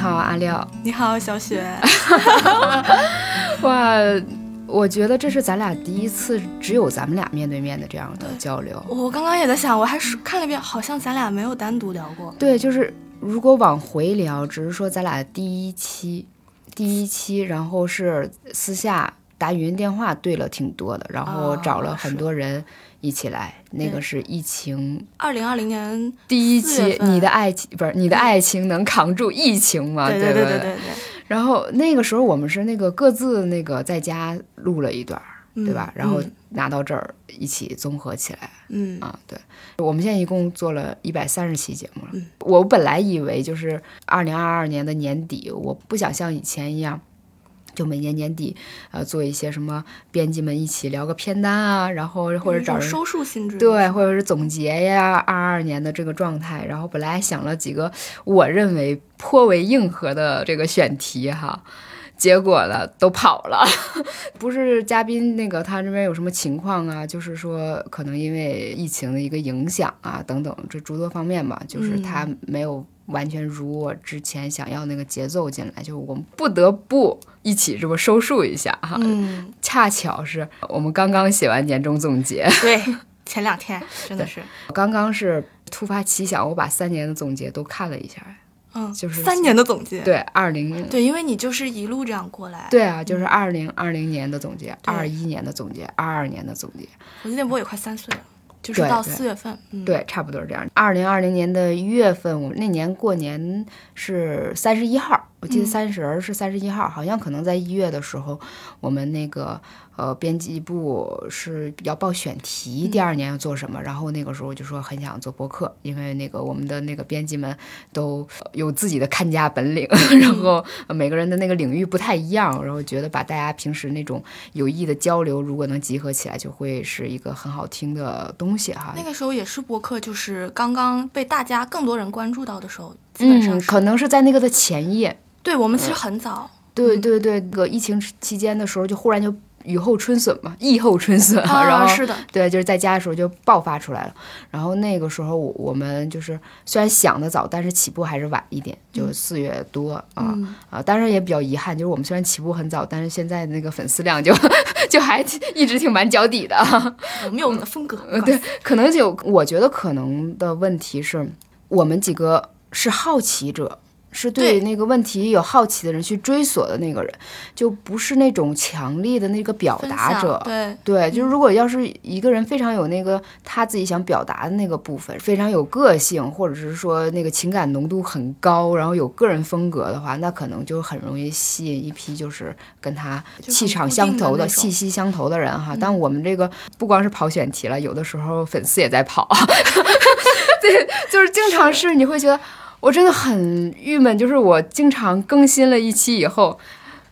好，阿廖。你好，小雪。哇，我觉得这是咱俩第一次只有咱们俩面对面的这样的交流。我刚刚也在想，我还是看了一遍，好像咱俩没有单独聊过。对，就是如果往回聊，只是说咱俩第一期，第一期，然后是私下打语音电话对了挺多的，然后找了很多人一起来。那个是疫情，二零二零年第一期，你的爱情不是你的爱情能扛住疫情吗？对对对对对。然后那个时候我们是那个各自那个在家录了一段，对吧？然后拿到这儿一起综合起来，嗯啊，对。我们现在一共做了一百三十期节目了。我本来以为就是二零二二年的年底，我不想像以前一样。就每年年底，呃，做一些什么编辑们一起聊个片单啊，然后或者找人收束性质，对，或者是总结呀，二二年的这个状态。然后本来想了几个我认为颇为硬核的这个选题哈，结果呢都跑了。不是嘉宾那个他这边有什么情况啊？就是说可能因为疫情的一个影响啊等等这诸多方面吧，就是他没有。完全如我之前想要那个节奏进来，就我们不得不一起这么收束一下哈。嗯，恰巧是我们刚刚写完年终总结，对，前两天真的是，我刚刚是突发奇想，我把三年的总结都看了一下，嗯，就是三年的总结，对，二零，对，因为你就是一路这样过来，对啊，就是二零二零年的总结，二一年的总结，二二年的总结，我记得我也快三岁了。就是到四月份，对，差不多是这样。二零二零年的一月份，我们那年过年是三十一号，我记得三十是三十一号，好像可能在一月的时候，我们那个。呃，编辑部是要报选题，第二年要做什么？然后那个时候就说很想做播客，因为那个我们的那个编辑们都有自己的看家本领，然后每个人的那个领域不太一样，然后觉得把大家平时那种有益的交流，如果能集合起来，就会是一个很好听的东西哈。那个时候也是播客，就是刚刚被大家更多人关注到的时候，基本上可能是在那个的前夜。对我们其实很早，对对对，那个疫情期间的时候，就忽然就。雨后春笋嘛，疫后春笋，然后是的，对，就是在家的时候就爆发出来了。然后那个时候我我们就是虽然想的早，但是起步还是晚一点，就四月多啊啊。当然也比较遗憾，就是我们虽然起步很早，但是现在那个粉丝量就 就还一直挺满脚底的。我们有我们的风格，对，可能就我觉得可能的问题是我们几个是好奇者。是对那个问题有好奇的人去追索的那个人，就不是那种强力的那个表达者。对对，就是如果要是一个人非常有那个他自己想表达的那个部分，非常有个性，或者是说那个情感浓度很高，然后有个人风格的话，那可能就很容易吸引一批就是跟他气场相投的、气息相投的人哈。但我们这个不光是跑选题了，有的时候粉丝也在跑 对，就是经常是你会觉得。我真的很郁闷，就是我经常更新了一期以后，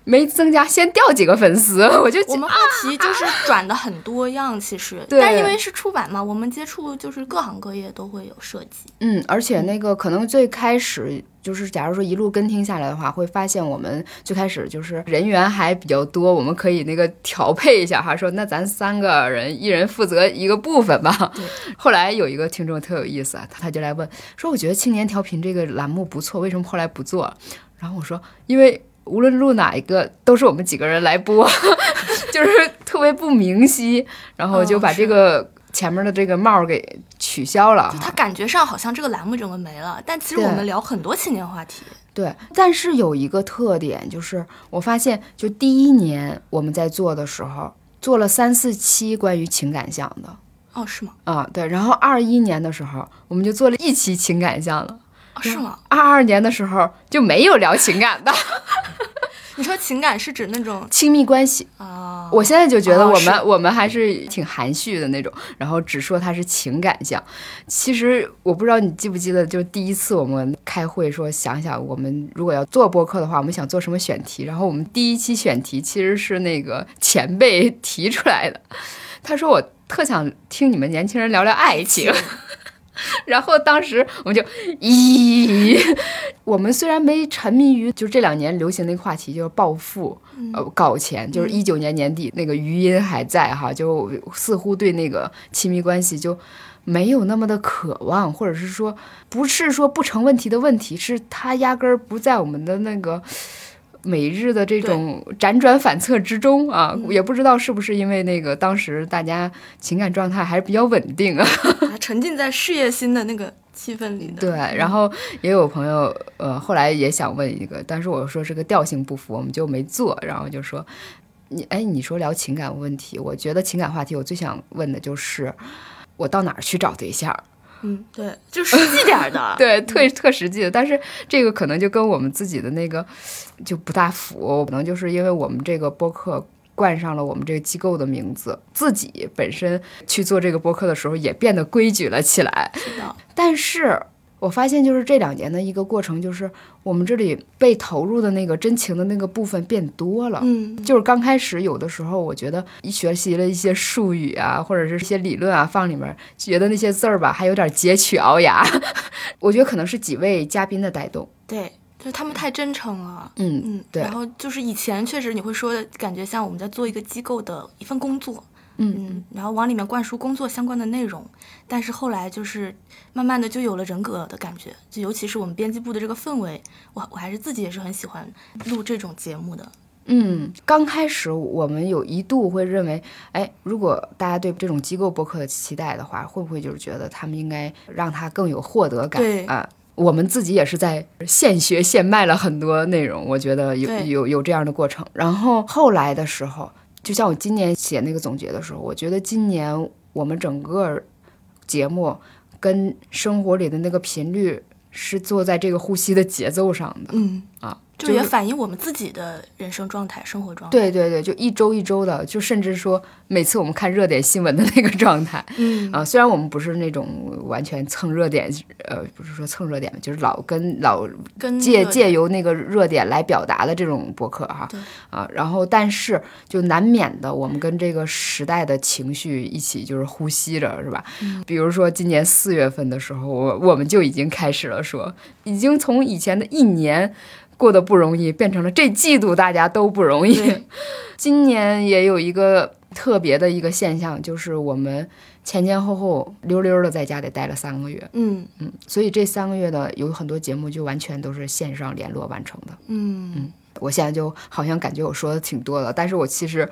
没增加，先掉几个粉丝，我就我们话题就是转的很多样，其实，对但因为是出版嘛，我们接触就是各行各业都会有涉及。嗯，而且那个可能最开始。就是，假如说一路跟听下来的话，会发现我们最开始就是人员还比较多，我们可以那个调配一下哈，说那咱三个人一人负责一个部分吧。后来有一个听众特有意思啊，他就来问说，我觉得青年调频这个栏目不错，为什么后来不做？然后我说，因为无论录哪一个，都是我们几个人来播，就是特别不明晰，然后就把这个。前面的这个帽给取消了，就他感觉上好像这个栏目整个没了，但其实我们聊很多青年话题。对，但是有一个特点，就是我发现，就第一年我们在做的时候，做了三四期关于情感向的。哦，是吗？啊，对。然后二一年的时候，我们就做了一期情感向了。是吗？二二年的时候就没有聊情感的。你说情感是指那种亲密关系啊？我现在就觉得我们我们还是挺含蓄的那种，然后只说它是情感项。其实我不知道你记不记得，就是第一次我们开会说，想想我们如果要做播客的话，我们想做什么选题。然后我们第一期选题其实是那个前辈提出来的，他说我特想听你们年轻人聊聊爱情。然后当时我们就，咦，我们虽然没沉迷于就这两年流行那个话题，就是暴富，呃，搞钱，就是一九年年底那个余音还在哈，就似乎对那个亲密关系就没有那么的渴望，或者是说不是说不成问题的问题，是它压根儿不在我们的那个。每日的这种辗转反侧之中啊，也不知道是不是因为那个当时大家情感状态还是比较稳定啊，沉浸在事业心的那个气氛里。对，然后也有朋友呃后来也想问一个，但是我说这个调性不符，我们就没做。然后就说你哎，你说聊情感问题，我觉得情感话题我最想问的就是我到哪儿去找对象。嗯，对，就实际点的，对，特特实际的。但是这个可能就跟我们自己的那个就不大符，可能就是因为我们这个播客冠上了我们这个机构的名字，自己本身去做这个播客的时候也变得规矩了起来。是的，但是。我发现就是这两年的一个过程，就是我们这里被投入的那个真情的那个部分变多了。嗯，就是刚开始有的时候，我觉得一学习了一些术语啊，或者是一些理论啊，放里面，觉得那些字儿吧，还有点佶屈聱牙。我觉得可能是几位嘉宾的带动。对，就是他们太真诚了。嗯嗯，对。然后就是以前确实你会说感觉像我们在做一个机构的一份工作。嗯，然后往里面灌输工作相关的内容，但是后来就是慢慢的就有了人格的感觉，就尤其是我们编辑部的这个氛围，我我还是自己也是很喜欢录这种节目的。嗯，刚开始我们有一度会认为，哎，如果大家对这种机构播客的期待的话，会不会就是觉得他们应该让他更有获得感啊？我们自己也是在现学现卖了很多内容，我觉得有有有这样的过程。然后后来的时候。就像我今年写那个总结的时候，我觉得今年我们整个节目跟生活里的那个频率是坐在这个呼吸的节奏上的，嗯。就也反映我们自己的人生状态、生活状态。对对对，就一周一周的，就甚至说每次我们看热点新闻的那个状态，嗯啊，虽然我们不是那种完全蹭热点，呃，不是说蹭热点，就是老跟老跟借借由那个热点来表达的这种博客哈，啊，然后但是就难免的，我们跟这个时代的情绪一起就是呼吸着，是吧？比如说今年四月份的时候，我我们就已经开始了说，已经从以前的一年。过得不容易，变成了这季度大家都不容易。今年也有一个特别的一个现象，就是我们前前后后溜溜的在家里待了三个月。嗯嗯，所以这三个月的有很多节目就完全都是线上联络完成的。嗯嗯，我现在就好像感觉我说的挺多的，但是我其实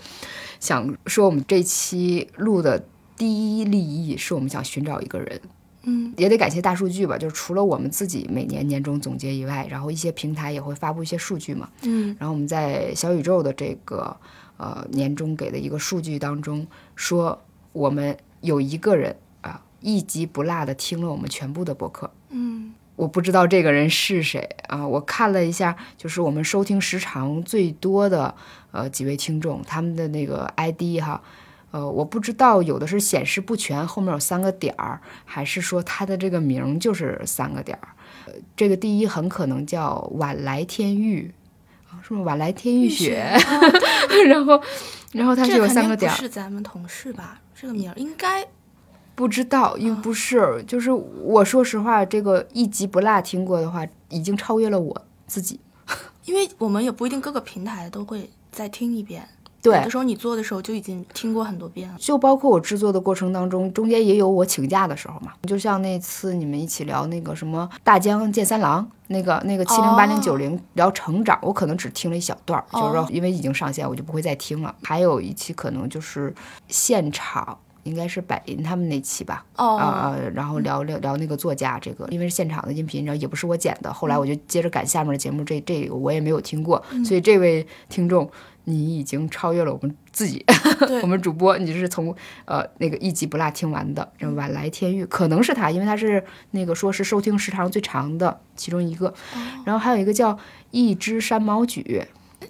想说，我们这期录的第一立意是我们想寻找一个人。嗯，也得感谢大数据吧，就是除了我们自己每年年终总结以外，然后一些平台也会发布一些数据嘛。嗯，然后我们在小宇宙的这个呃年终给的一个数据当中说，我们有一个人啊一集不落的听了我们全部的博客。嗯，我不知道这个人是谁啊，我看了一下，就是我们收听时长最多的呃几位听众，他们的那个 ID 哈。呃，我不知道有的是显示不全，后面有三个点儿，还是说他的这个名就是三个点儿？呃，这个第一很可能叫晚来天玉，是不是晚来天玉雪？然后，然后他是有三个点儿。是咱们同事吧？这个名应该不知道，因为不是，就是我说实话，这个一集不落听过的话，已经超越了我自己，因为我们也不一定各个平台都会再听一遍。对，有的时候你做的时候就已经听过很多遍了，就包括我制作的过程当中，中间也有我请假的时候嘛。就像那次你们一起聊那个什么大江健三郎，那个那个七零八零九零聊成长，我可能只听了一小段儿，就是说因为已经上线，我就不会再听了。还有一期可能就是现场，应该是百林他们那期吧，啊啊，然后聊聊聊那个作家这个，因为是现场的音频，然后也不是我剪的，后来我就接着赶下面的节目，这这个我也没有听过，所以这位听众。你已经超越了我们自己，我们主播，你是从呃那个一集不落听完的。晚来天欲可能是他，因为他是那个说是收听时长最长的其中一个。然后还有一个叫一只山毛榉，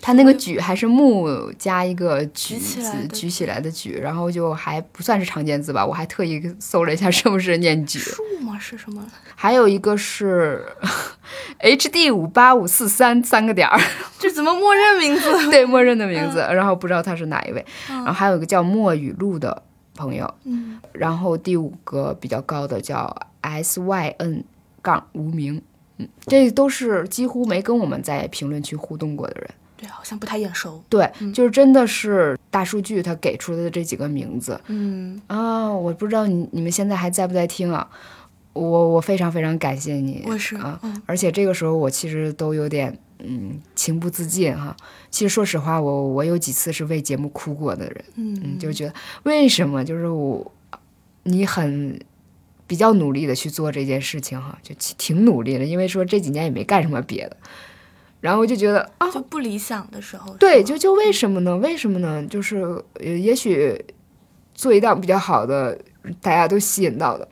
他那个举还是木加一个举字举起来的举，然后就还不算是常见字吧。我还特意搜了一下 是不是念举。树吗？是什么？还有一个是。H D 五八五四三三个点儿，这怎么默认名字？对，默认的名字。然后不知道他是哪一位。然后还有一个叫莫雨露的朋友。嗯。然后第五个比较高的叫 S Y N 杠无名。嗯，这都是几乎没跟我们在评论区互动过的人。对，好像不太眼熟。对，就是真的是大数据它给出的这几个名字。嗯啊，我不知道你你们现在还在不在听啊？我我非常非常感谢你，我是啊，嗯而且这个时候我其实都有点嗯情不自禁哈。其实说实话，我我有几次是为节目哭过的人，嗯，嗯就觉得为什么就是我你很比较努力的去做这件事情哈，就挺挺努力的，因为说这几年也没干什么别的，然后我就觉得啊，就不理想的时候。对，就就为什么呢？为什么呢？就是呃，也许做一档比较好的，大家都吸引到的，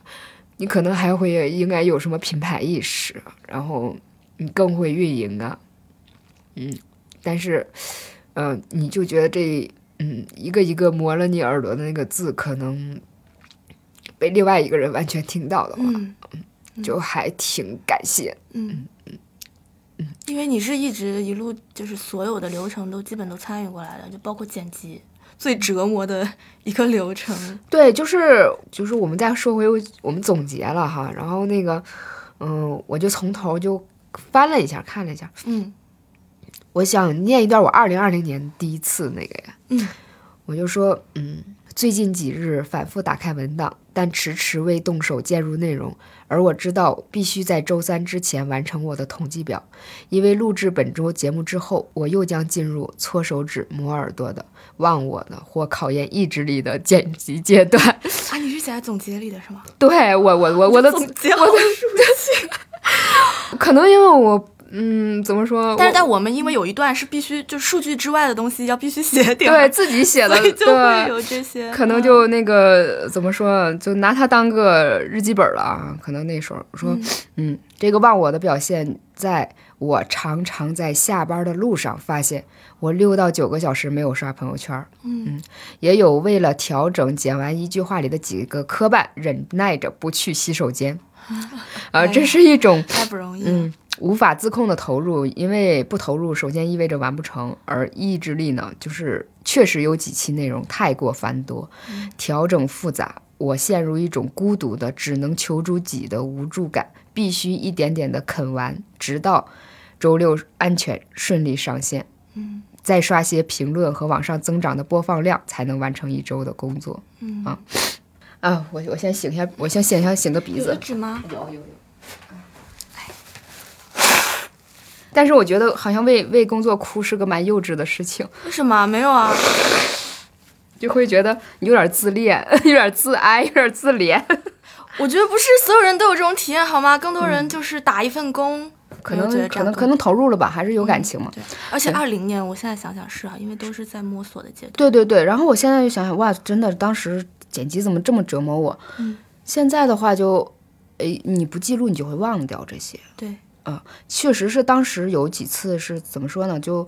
你可能还会应该有什么品牌意识，然后你更会运营啊，嗯，但是，呃，你就觉得这嗯一个一个磨了你耳朵的那个字，可能被另外一个人完全听到的话，嗯就还挺感谢。嗯因为你是一直一路就是所有的流程都基本都参与过来的，就包括剪辑，最折磨的一个流程。对，就是就是我们再说回我们总结了哈，然后那个，嗯，我就从头就翻了一下，看了一下，嗯我想念一段我二零二零年第一次那个呀，嗯，我就说，嗯，最近几日反复打开文档，但迟迟未动手介入内容，而我知道必须在周三之前完成我的统计表，因为录制本周节目之后，我又将进入搓手指、磨耳朵的、忘我的或考验意志力的剪辑阶段。啊，你是写在总结里的是吗？对我，我我我的总结好熟悉。可能因为我，嗯，怎么说？但是我在我们因为有一段是必须就数据之外的东西要必须写 掉，对自己写的，就会，有这些，可能就那个怎么说，就拿它当个日记本了啊。可能那时候说，嗯这个忘我的表现，在我常常在下班的路上发现，我六到九个小时没有刷朋友圈儿。嗯也有为了调整剪完一句话里的几个磕绊，忍耐着不去洗手间。啊，这是一种太不容易。嗯，无法自控的投入，因为不投入，首先意味着完不成，而意志力呢，就是确实有几期内容太过繁多，调整复杂，我陷入一种孤独的、只能求助己的无助感，必须一点点的啃完，直到周六安全顺利上线。嗯再刷些评论和往上增长的播放量，才能完成一周的工作。嗯啊啊！我我先擤一下，我先擤一下擤个鼻子有的。纸吗？有有有。但是我觉得好像为为工作哭是个蛮幼稚的事情，为什么没有啊？就会觉得你有点自恋，有点自哀，有点自怜。我觉得不是所有人都有这种体验，好吗？更多人就是打一份工，嗯可能可能可能投入了吧，还是有感情嘛。对，而且对二零年，我现在想想是啊，因为都是在摸索的阶段。对对对，然后我现在就想想，哇，真的当时剪辑怎么这么折磨我？嗯，现在的话就，诶，你不记录你就会忘掉这些。对，确实是当时有几次是怎么说呢？就，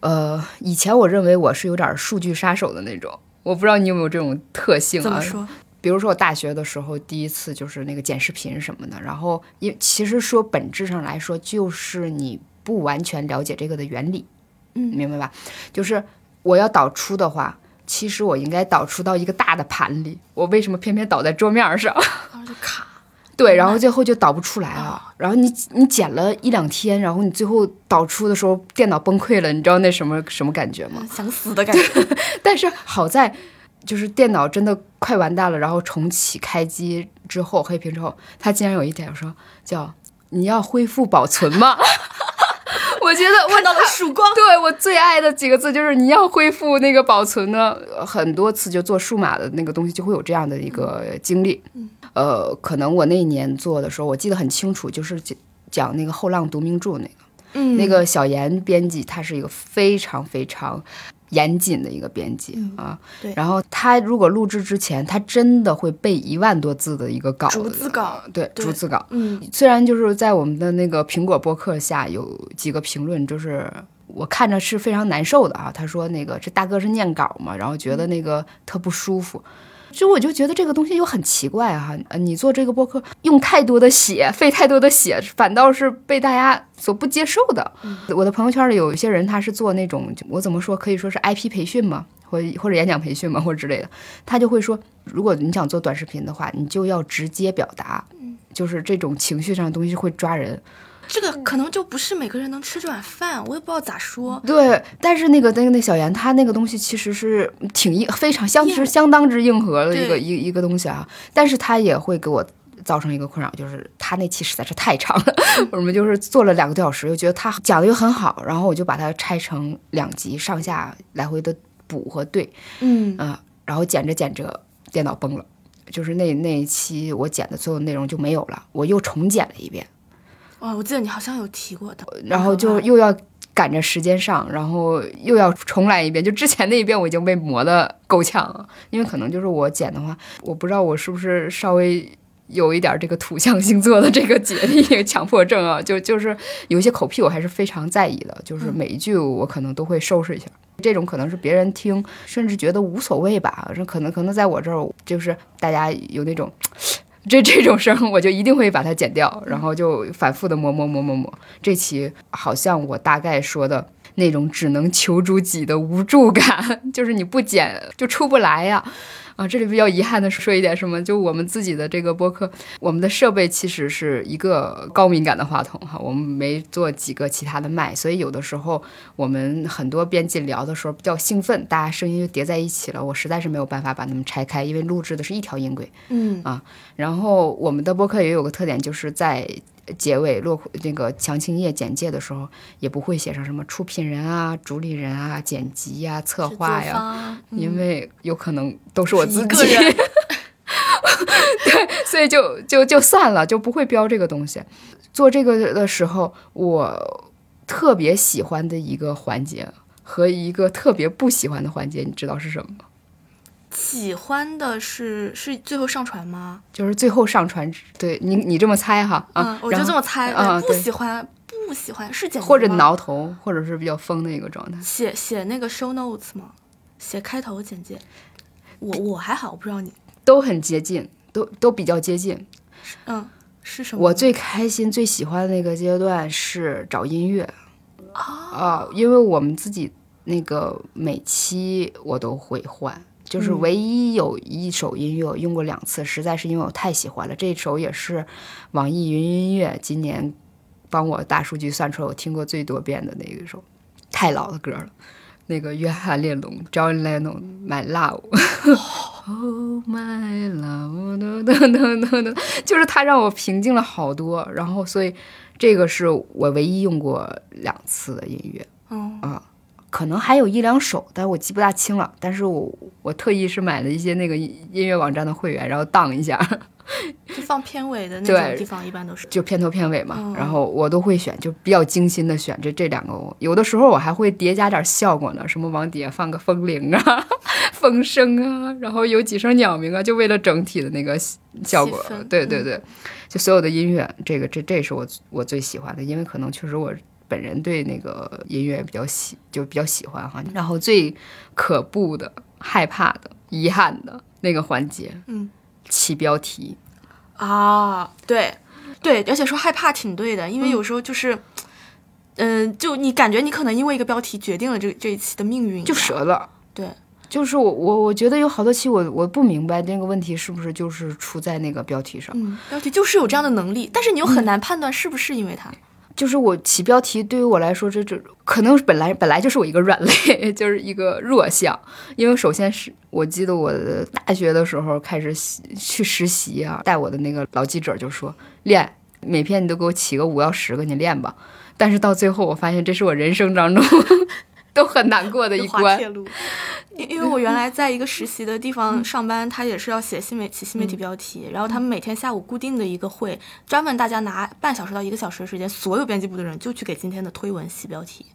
呃，以前我认为我是有点数据杀手的那种，我不知道你有没有这种特性啊？怎么说？比如说我大学的时候第一次就是那个剪视频什么的，然后因其实说本质上来说就是你不完全了解这个的原理，嗯明白吧？就是我要导出的话。其实我应该导出到一个大的盘里，我为什么偏偏导在桌面上？然 后就卡。对，然后最后就导不出来了。然后你你剪了一两天，然后你最后导出的时候电脑崩溃了，你知道那什么什么感觉吗？想死的感觉。但是好在就是电脑真的快完蛋了，然后重启开机之后黑屏之后，它竟然有一点说叫你要恢复保存吗？我觉得我看到了曙光。对我最爱的几个字就是你要恢复那个保存呢，呃很多次就做数码的那个东西就会有这样的一个经历。呃，可能我那一年做的时候，我记得很清楚，就是讲讲那个后浪读名著那个。嗯，那个小严编辑，他是一个非常非常严谨的一个编辑、嗯啊。对然后他如果录制之前，他真的会背一万多字的一个稿子，逐字稿。对，对逐字稿。嗯虽然就是在我们的那个苹果播客下有几个评论，就是我看着是非常难受的啊。他说那个这大哥是念稿嘛，然后觉得那个特不舒服。就我就觉得这个东西又很奇怪哈、呃，你做这个播客用太多的血，费太多的血，反倒是被大家所不接受的。我的朋友圈里有一些人，他是做那种我怎么说，可以说是 IP 培训嘛，或或者演讲培训嘛，或者之类的，他就会说，如果你想做短视频的话，你就要直接表达，就是这种情绪上的东西会抓人。这个可能就不是每个人能吃这碗饭，我也不知道咋说。对，但是那个那个那小严他那个东西其实是挺硬，非常相是相当之硬核的一个一一个东西啊，但是他也会给我。造成一个困扰，就是他那期实在是太长了，我们就是做了两个多小时，又觉得他讲的又很好，然后我就把它拆成两集，上下来回的补和对，嗯。嗯、然后剪着剪着电脑崩了，就是那那一期我剪的所有内容就没有了，我又重剪了一遍，哇，我记得你好像有提过的。然后就又要赶着时间上，然后又要重来一遍。就之前那一遍我已经被磨得够呛了，因为可能就是我剪的话，我不知道我是不是稍微。有一点这个土象星座的这个洁癖 强迫症啊，就就是有一些口癖我还是非常在意的，就是每一句我可能都会收拾一下。这种可能是别人听甚至觉得无所谓吧，这可能可能在我这儿就是大家有那种这 这种声，我就一定会把它剪掉，然后就反复的磨磨磨磨磨。这期好像我大概说的那种只能求助己的无助感，就是你不剪就出不来呀。这里比较遗憾的说一点什么，就我们自己的这个播客，我们的设备其实是一个高敏感的话筒哈，我们没做几个其他的麦，所以有的时候我们很多编辑聊的时候比较兴奋，大家声音就叠在一起了，我实在是没有办法把它们拆开，因为录制的是一条音轨。嗯啊然后我们的播客也有个特点，就是在结尾落那个详情页简介的时候，也不会写上什么出品人啊、主理人啊、剪辑呀、策划呀，呀，因为有可能都是我自己。对，所以就就就算了，就不会标这个东西。做这个的时候，我特别喜欢的一个环节和一个特别不喜欢的环节，你知道是什么吗？喜欢的是是最后上传吗？就是最后上传，对你你这么猜哈啊，嗯，我就这么猜。不啊对喜欢，不喜欢是剪辑或者挠头，或者是比较疯的一个状态。写写那个 show notes 吗？写开头简介。我我还好，我不知道你。都很接近，都都比较接近。嗯，是什么？我最开心、最喜欢的那个阶段是找音乐啊、因为我们自己那个每期我都会换，就是嗯唯一有一首音乐我用过两次，实在是因为我太喜欢了。这首也是网易云音乐今年帮我大数据算出来我听过最多遍的那一首，太老的歌了。那个约翰列侬 （John Lennon） My Love。Oh my love，噔噔噔噔噔，就是它让我平静了好多，然后所以这个是我唯一用过两次的音乐，嗯啊，可能还有一两首，但我记不大清了。但是我我特意是买了一些那个音音乐网站的会员，然后当一下，就放片尾的那种地方，一般都是。就片头片尾嘛，嗯然后我都会选，就比较精心的选这这两个我。有的时候我还会叠加点效果呢，什么往底下放个风铃啊、风声啊，然后有几声鸟鸣啊，就为了整体的那个效果。对对对，就所有的音乐，这个这这是我我最喜欢的，因为可能确实我。本人对那个音乐比较喜，就比较喜欢哈。然后最可怖的、害怕的、遗憾的那个环节，嗯，起标题，啊，对，对，而且说害怕挺对的，因为有时候就是，嗯、就你感觉你可能因为一个标题决定了这这一期的命运，就折了。对，就是我我我觉得有好多期我我不明白那个问题是不是就是出在那个标题上，嗯，标题就是有这样的能力，但是你又很难判断是不是因为它。就是我起标题对于我来说这这可能本来本来就是我一个软肋，就是一个弱项，因为首先是我记得我的大学的时候开始习去实习啊，带我的那个老记者就说练每篇你都给我起个五到十个你练吧，但是到最后我发现这是我人生当中 都很难过的一关。因因为我原来在一个实习的地方上班，他也是要写新媒体新媒体标题，然后他们每天下午固定的一个会，专门大家拿半小时到一个小时的时间，所有编辑部的人就去给今天的推文写标题，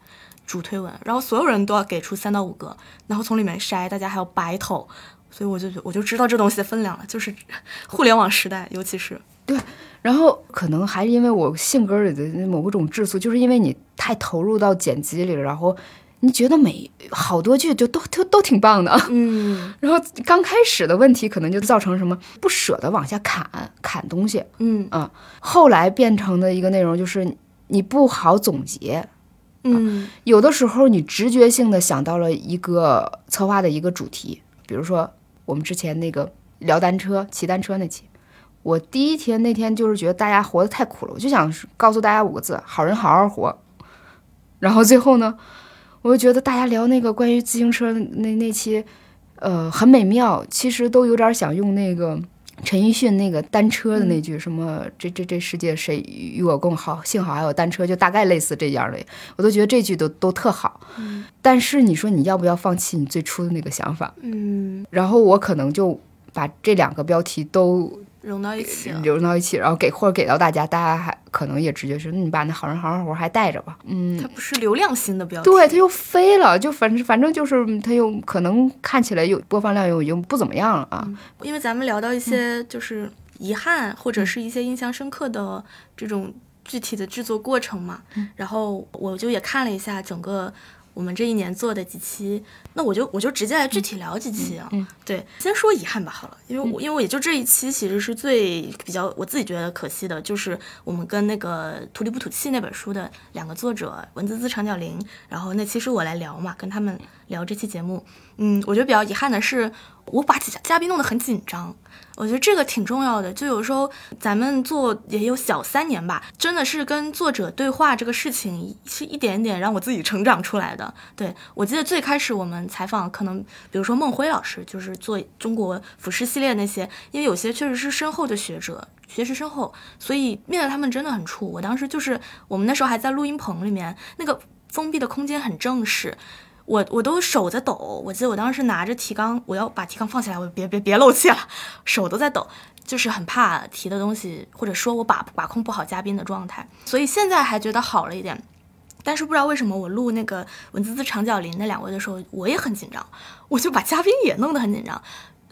主推文，然后所有人都要给出三到五个，然后从里面筛，大家还要 battle，所以我就我就知道这东西的分量了，就是 互联网时代，尤其是。对然后可能还是因为我性格里的某种质素，就是因为你太投入到剪辑里了，然后你觉得每好多句就都都都挺棒的，嗯。然后刚开始的问题可能就造成什么不舍得往下砍砍东西，嗯。啊后来变成的一个内容就是你不好总结，嗯。有的时候你直觉性的想到了一个策划的一个主题，比如说我们之前那个聊单车、骑单车那期，我第一天那天就是觉得大家活得太苦了，我就想告诉大家五个字：好人好好活。然后最后呢，我就觉得大家聊那个关于自行车那那期，呃，很美妙。其实都有点想用那个陈奕迅那个单车的那句什么“这这这世界谁与我共好，幸好还有单车”，就大概类似这样的。我都觉得这句都都特好。但是你说你要不要放弃你最初的那个想法？嗯，然后我可能就把这两个标题都融到一起了。融到一起，然后给或者给到大家，大家还可能也直接说，那你把那好人好好活还带着吧。嗯，它不是流量型的标题，对，它又飞了，就反正反正就是它又可能看起来有播放量又已经不怎么样了啊。因为咱们聊到一些就是遗憾或者是一些印象深刻的这种具体的制作过程嘛，然后我就也看了一下整个我们这一年做的几期，那我就我就直接来具体聊几期啊。嗯对，先说遗憾吧，好了，因为我、因为我也就这一期其实是最比较我自己觉得可惜的，就是我们跟那个《土里不土气》那本书的两个作者文滋滋、长角林，然后那期是我来聊嘛，跟他们聊这期节目。嗯，我觉得比较遗憾的是，我把嘉嘉宾弄得很紧张。我觉得这个挺重要的，就有时候咱们做也有小三年吧，真的是跟作者对话这个事情是一点点让我自己成长出来的。对我记得最开始我们采访，可能比如说孟辉老师，就是做中国服饰系列那些，因为有些确实是深厚的学者，学识深厚，所以面对他们真的很怵。我当时就是我们那时候还在录音棚里面，那个封闭的空间很正式。我我都手在抖，我记得我当时拿着提纲，我要把提纲放下来，我别别别漏气了，手都在抖，就是很怕提的东西，或者说我把把控不好嘉宾的状态，所以现在还觉得好了一点，但是不知道为什么我录那个文滋滋长脚林那两位的时候，我也很紧张，我就把嘉宾也弄得很紧张。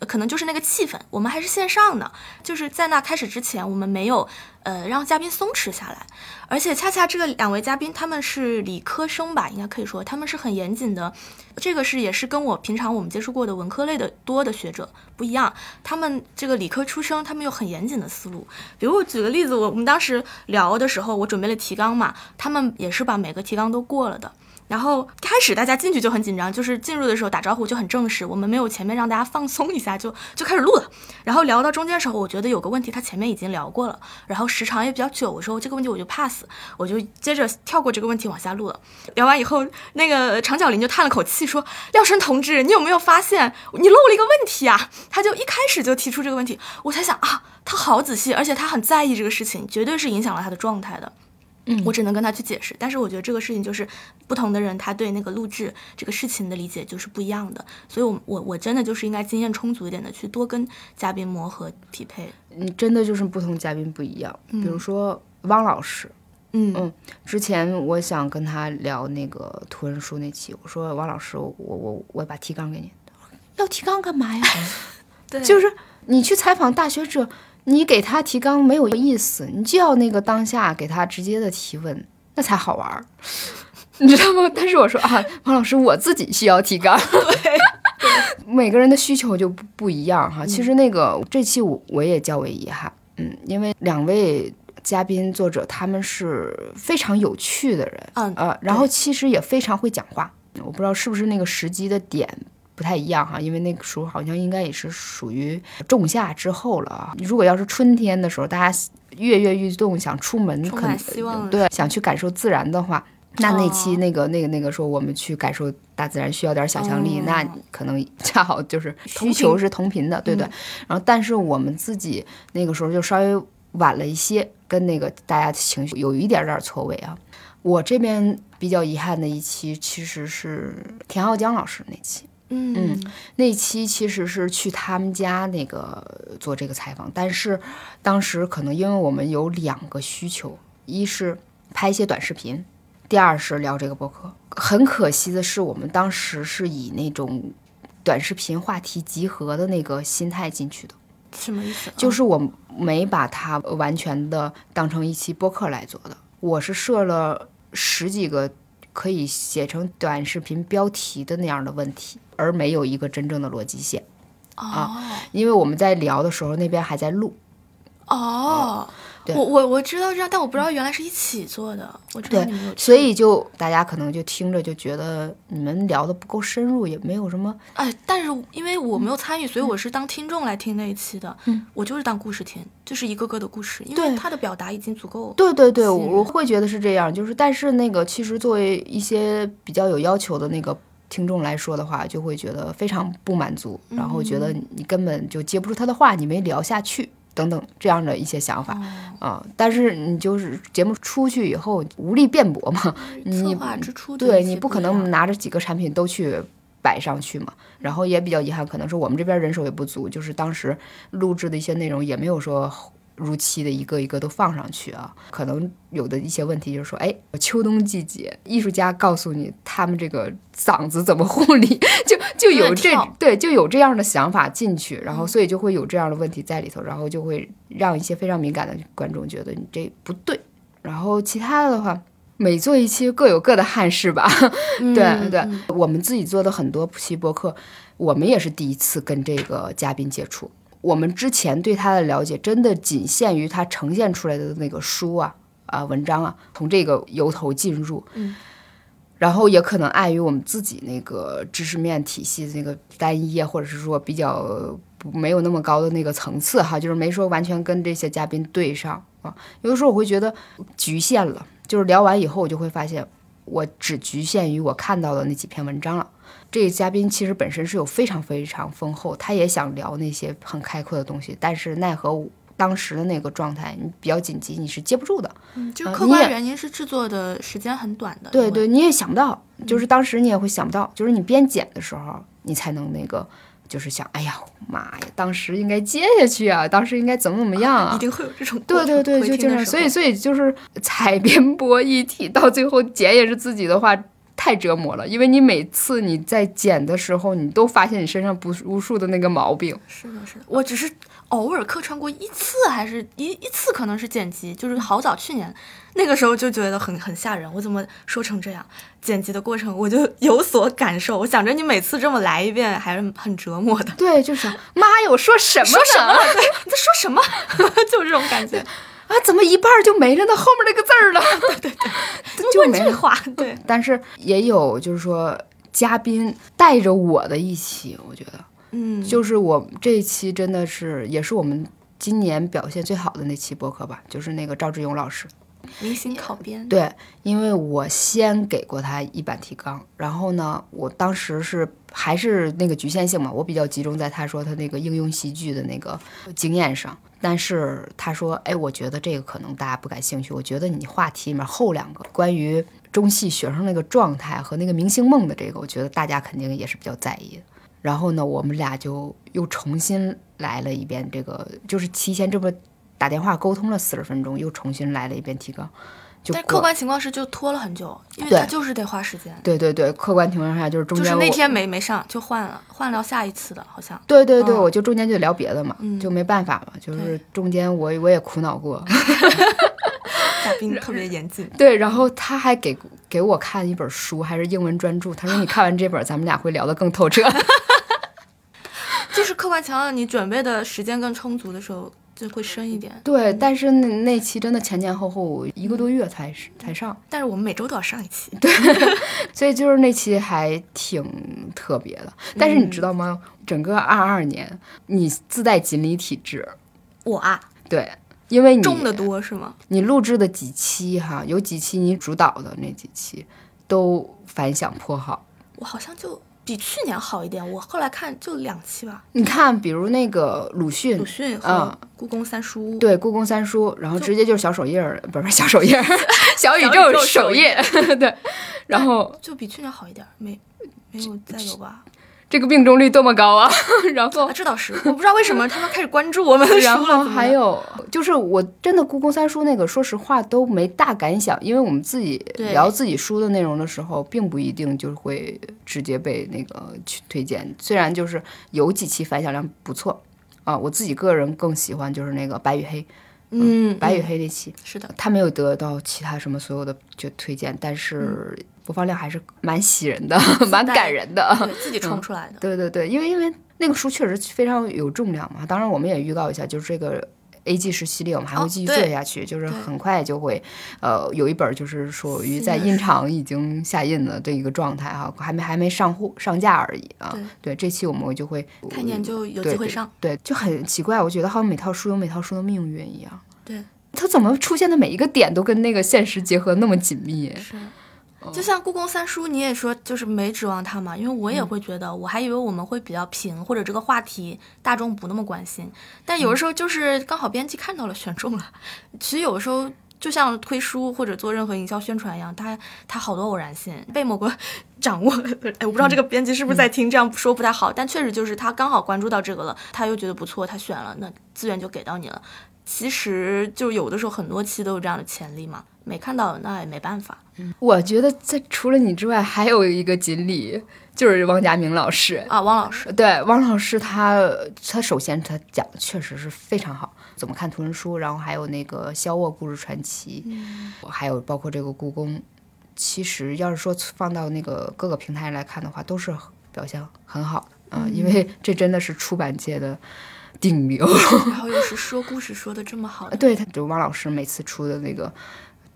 可能就是那个气氛，我们还是线上的，就是在那开始之前，我们没有呃让嘉宾松弛下来，而且恰恰这个两位嘉宾他们是理科生吧，应该可以说他们是很严谨的，这个是也是跟我平常我们接触过的文科类的多的学者不一样，他们这个理科出生，他们有很严谨的思路。比如我举个例子，我我们当时聊的时候，我准备了提纲嘛，他们也是把每个提纲都过了的。然后开始大家进去就很紧张，就是进入的时候打招呼就很正式，我们没有前面让大家放松一下就 就开始录了。然后聊到中间的时候，我觉得有个问题他前面已经聊过了，然后时长也比较久，我说这个问题我就 pass，我就接着跳过这个问题往下录了。聊完以后，那个长脚林就叹了口气说：“廖生同志，你有没有发现你漏了一个问题啊？”他就一开始就提出这个问题，我才想啊，他好仔细，而且他很在意这个事情，绝对是影响了他的状态的。嗯。我只能跟他去解释，但是我觉得这个事情就是不同的人，他对那个录制这个事情的理解就是不一样的，所以我我我真的就是应该经验充足一点的去多跟嘉宾磨合匹配。嗯真的就是不同嘉宾不一样，比如说汪老师，嗯。嗯，之前我想跟他聊那个图文书那期，我说汪老师，我我我把提纲给你，要提纲干嘛呀？对，就是你去采访大学者，你给他提纲没有意思，你就要那个当下给他直接的提问，那才好玩儿，你知道吗？但是我说啊，王老师，我自己需要提纲，每个人的需求就不不一样哈。其实那个这期我我也较为遗憾，嗯，因为两位。嘉宾作者他们是非常有趣的人，嗯呃，然后其实也非常会讲话。我不知道是不是那个时机的点不太一样哈，因为那个时候好像应该也是属于仲夏之后了啊。如果要是春天的时候，大家跃跃欲动想出门，充可能满希望对想去感受自然的话，那那期哦那个那个那个说我们去感受大自然需要点想象力，哦那可能恰好就是同需求是同频的，对对。嗯然后但是我们自己那个时候就稍微晚了一些，跟那个大家情绪有一点点错位啊。我这边比较遗憾的一期其实是田浩江老师那期，嗯那期其实是去他们家那个做这个采访，但是当时可能因为我们有两个需求，一是拍一些短视频，第二是聊这个播客。很可惜的是，我们当时是以那种短视频话题集合的那个心态进去的，什么意思？就是我没把它完全的当成一期播客来做的，我是设了十几个可以写成短视频标题的那样的问题，而没有一个真正的逻辑线。哦因为我们在聊的时候，那边还在录，哦，对我我我知道这样，但我不知道原来是一起做的。我知道所以就大家可能就听着就觉得你们聊的不够深入，也没有什么哎，但是因为我没嗯有参与，所以我是当听众来听那一期的。嗯，我就是当故事听，就是一个个的故事，因为他的表达已经足够。对对对，吸引我我会觉得是这样，就是但是那个其实作为一些比较有要求的那个听众来说的话，就会觉得非常不满足，然后觉得你根本就接不住他的话，你没聊下去。等等这样的一些想法哦啊、但是你就是节目出去以后无力辩驳嘛，你策划之初的一些对你不可能拿着几个产品都去摆上去嘛。然后也比较遗憾，可能是我们这边人手也不足，就是当时录制的一些内容也没有说如期的一个一个都放上去啊。可能有的一些问题就是说，哎，秋冬季节，艺术家告诉你他们这个嗓子怎么护理，就就有这对就有这样的想法进去，然后所以就会有这样的问题在里头，然后就会让一些非常敏感的观众觉得你这不对。然后其他的话，每做一期各有各的憾事吧。对对我们自己做的很多期播客，我们也是第一次跟这个嘉宾接触。我们之前对他的了解，真的仅限于他呈现出来的那个书啊、啊、文章啊，从这个由头进入。嗯。然后也可能碍于我们自己那个知识面体系的那个单一啊，或者是说比较没有那么高的那个层次哈，就是没说完全跟这些嘉宾对上啊。有的时候我会觉得局限了，就是聊完以后，我就会发现我只局限于我看到的那几篇文章了。这个嘉宾其实本身是有非常非常丰厚，他也想聊那些很开阔的东西，但是奈何当时的那个状态，你比较紧急，你是接不住的。嗯，就是客观原因是制作的时间很短的。对对，你也想不到，就是当时你也会想不到，就是你边剪的时候，你才能那个，就是想，哎呀妈呀，当时应该接下去啊，当时应该怎么怎么样啊一。定会有这种对 对对，就经常，所以所以就是采编 播一体，到最后剪也是自己的话，太折磨了，因为你每次你在剪的时候，你都发现你身上不无数的那个毛病。是的，是的，我只是偶尔客串过一次，还是一一次，可能是剪辑，就是好早去年那个时候就觉得很很吓人，我怎么说成这样？剪辑的过程我就有所感受，我想着你每次这么来一遍还是很折磨的。对，就是妈呀，我说什么说什么呢？了？对，你在说什么？就这种感觉。啊，怎么一半儿就没了呢？后面那个字儿呢？就没了。话，对，但是也有就是说嘉宾带着我的一期，我觉得嗯，就是我这一期真的是也是我们今年表现最好的那期播客吧，就是那个赵志勇老师。明星考编，对，因为我先给过他一版提纲，然后呢，我当时是还是那个局限性嘛，我比较集中在他说他那个应用戏剧的那个经验上。但是他说，哎，我觉得这个可能大家不感兴趣。我觉得你话题里面后两个关于中戏学生那个状态和那个明星梦的这个，我觉得大家肯定也是比较在意的。然后呢，我们俩就又重新来了一遍这个，就是提前这么打电话沟通了四十分钟，又重新来了一遍提纲。就但客观情况是就拖了很久，因为对他就是得花时间。对对对，客观情况下就是中就是间我那天没没上就换了，换聊下一次的，好像。对对对，嗯我就中间就聊别的嘛，嗯就没办法嘛，就是中间我我也苦恼过，嘉宾特别严谨。对，然后他还给给我看一本书，还是英文专著，他说你看完这本，咱们俩会聊得更透彻。就是客观情况，你准备的时间更充足的时候，就会深一点。对，但是那那期真的前前后后一个多月才才上，但是我们每周都要上一期。对所以就是那期还挺特别的。但是你知道吗？整个二二年，你自带锦鲤体质，我啊，对，因为你中的多是吗？你录制的几期哈，有几期你主导的那几期都反响颇好。我好像就比去年好一点。我后来看就两期吧，你看，比如那个鲁迅，鲁迅和嗯故宫三叔。对故宫三叔，然后直接就是小首页儿，不是小首页儿，小宇宙首页，对，然后就比去年好一点，没没有再有吧？这个命中率多么高啊！然后啊，这倒是，我不知道为什么他们开始关注我们的书了。然后还有？就是，我真的故宫三书那个，说实话都没大感想，因为我们自己聊自己书的内容的时候，并不一定就会直接被那个去推荐。虽然就是有几期反响量不错啊，我自己个人更喜欢就是那个白与黑，嗯，白与嗯黑那期，是的，他没有得到其他什么所有的就推荐，但是播放量还是蛮喜人的，蛮感人的。对自己冲出来的。对对对，因为因为那个书确实非常有重量嘛。当然，我们也预告一下，就是这个 A G 十系列，我们还会继续做下去，就是很快就会，呃，有一本就是属于在印厂已经下印的这一个状态哈，还没还没上货上架而已啊。对这期我们就会开年就有机会上。对，就很奇怪，我觉得好像每套书有每套书的命运一样。对，它怎么出现的每一个点都跟那个现实结合那么紧密？是。就像故宫三叔，你也说就是没指望他嘛，因为我也会觉得，我还以为我们会比较平，或者这个话题大众不那么关心，但有的时候就是刚好编辑看到了，选中了。其实有的时候就像推书或者做任何营销宣传一样，它它好多偶然性，被某个掌握，哎，我不知道这个编辑是不是在听，这样说不太好，但确实就是他刚好关注到这个了，他又觉得不错，他选了，那资源就给到你了。其实就有的时候很多期都有这样的潜力嘛，没看到那也没办法。嗯我觉得在除了你之外，还有一个锦鲤，就是汪家明老师。啊，汪老师，对，汪老师他他首先他讲的确实是非常好，怎么看图文书，然后还有那个肖沃故事传奇，还有包括这个故宫，其实要是说放到那个各个平台来看的话，都是表现很好的啊、因为这真的是出版界的顶流。然后又是说故事说的这么好的，对，他就汪老师每次出的那个。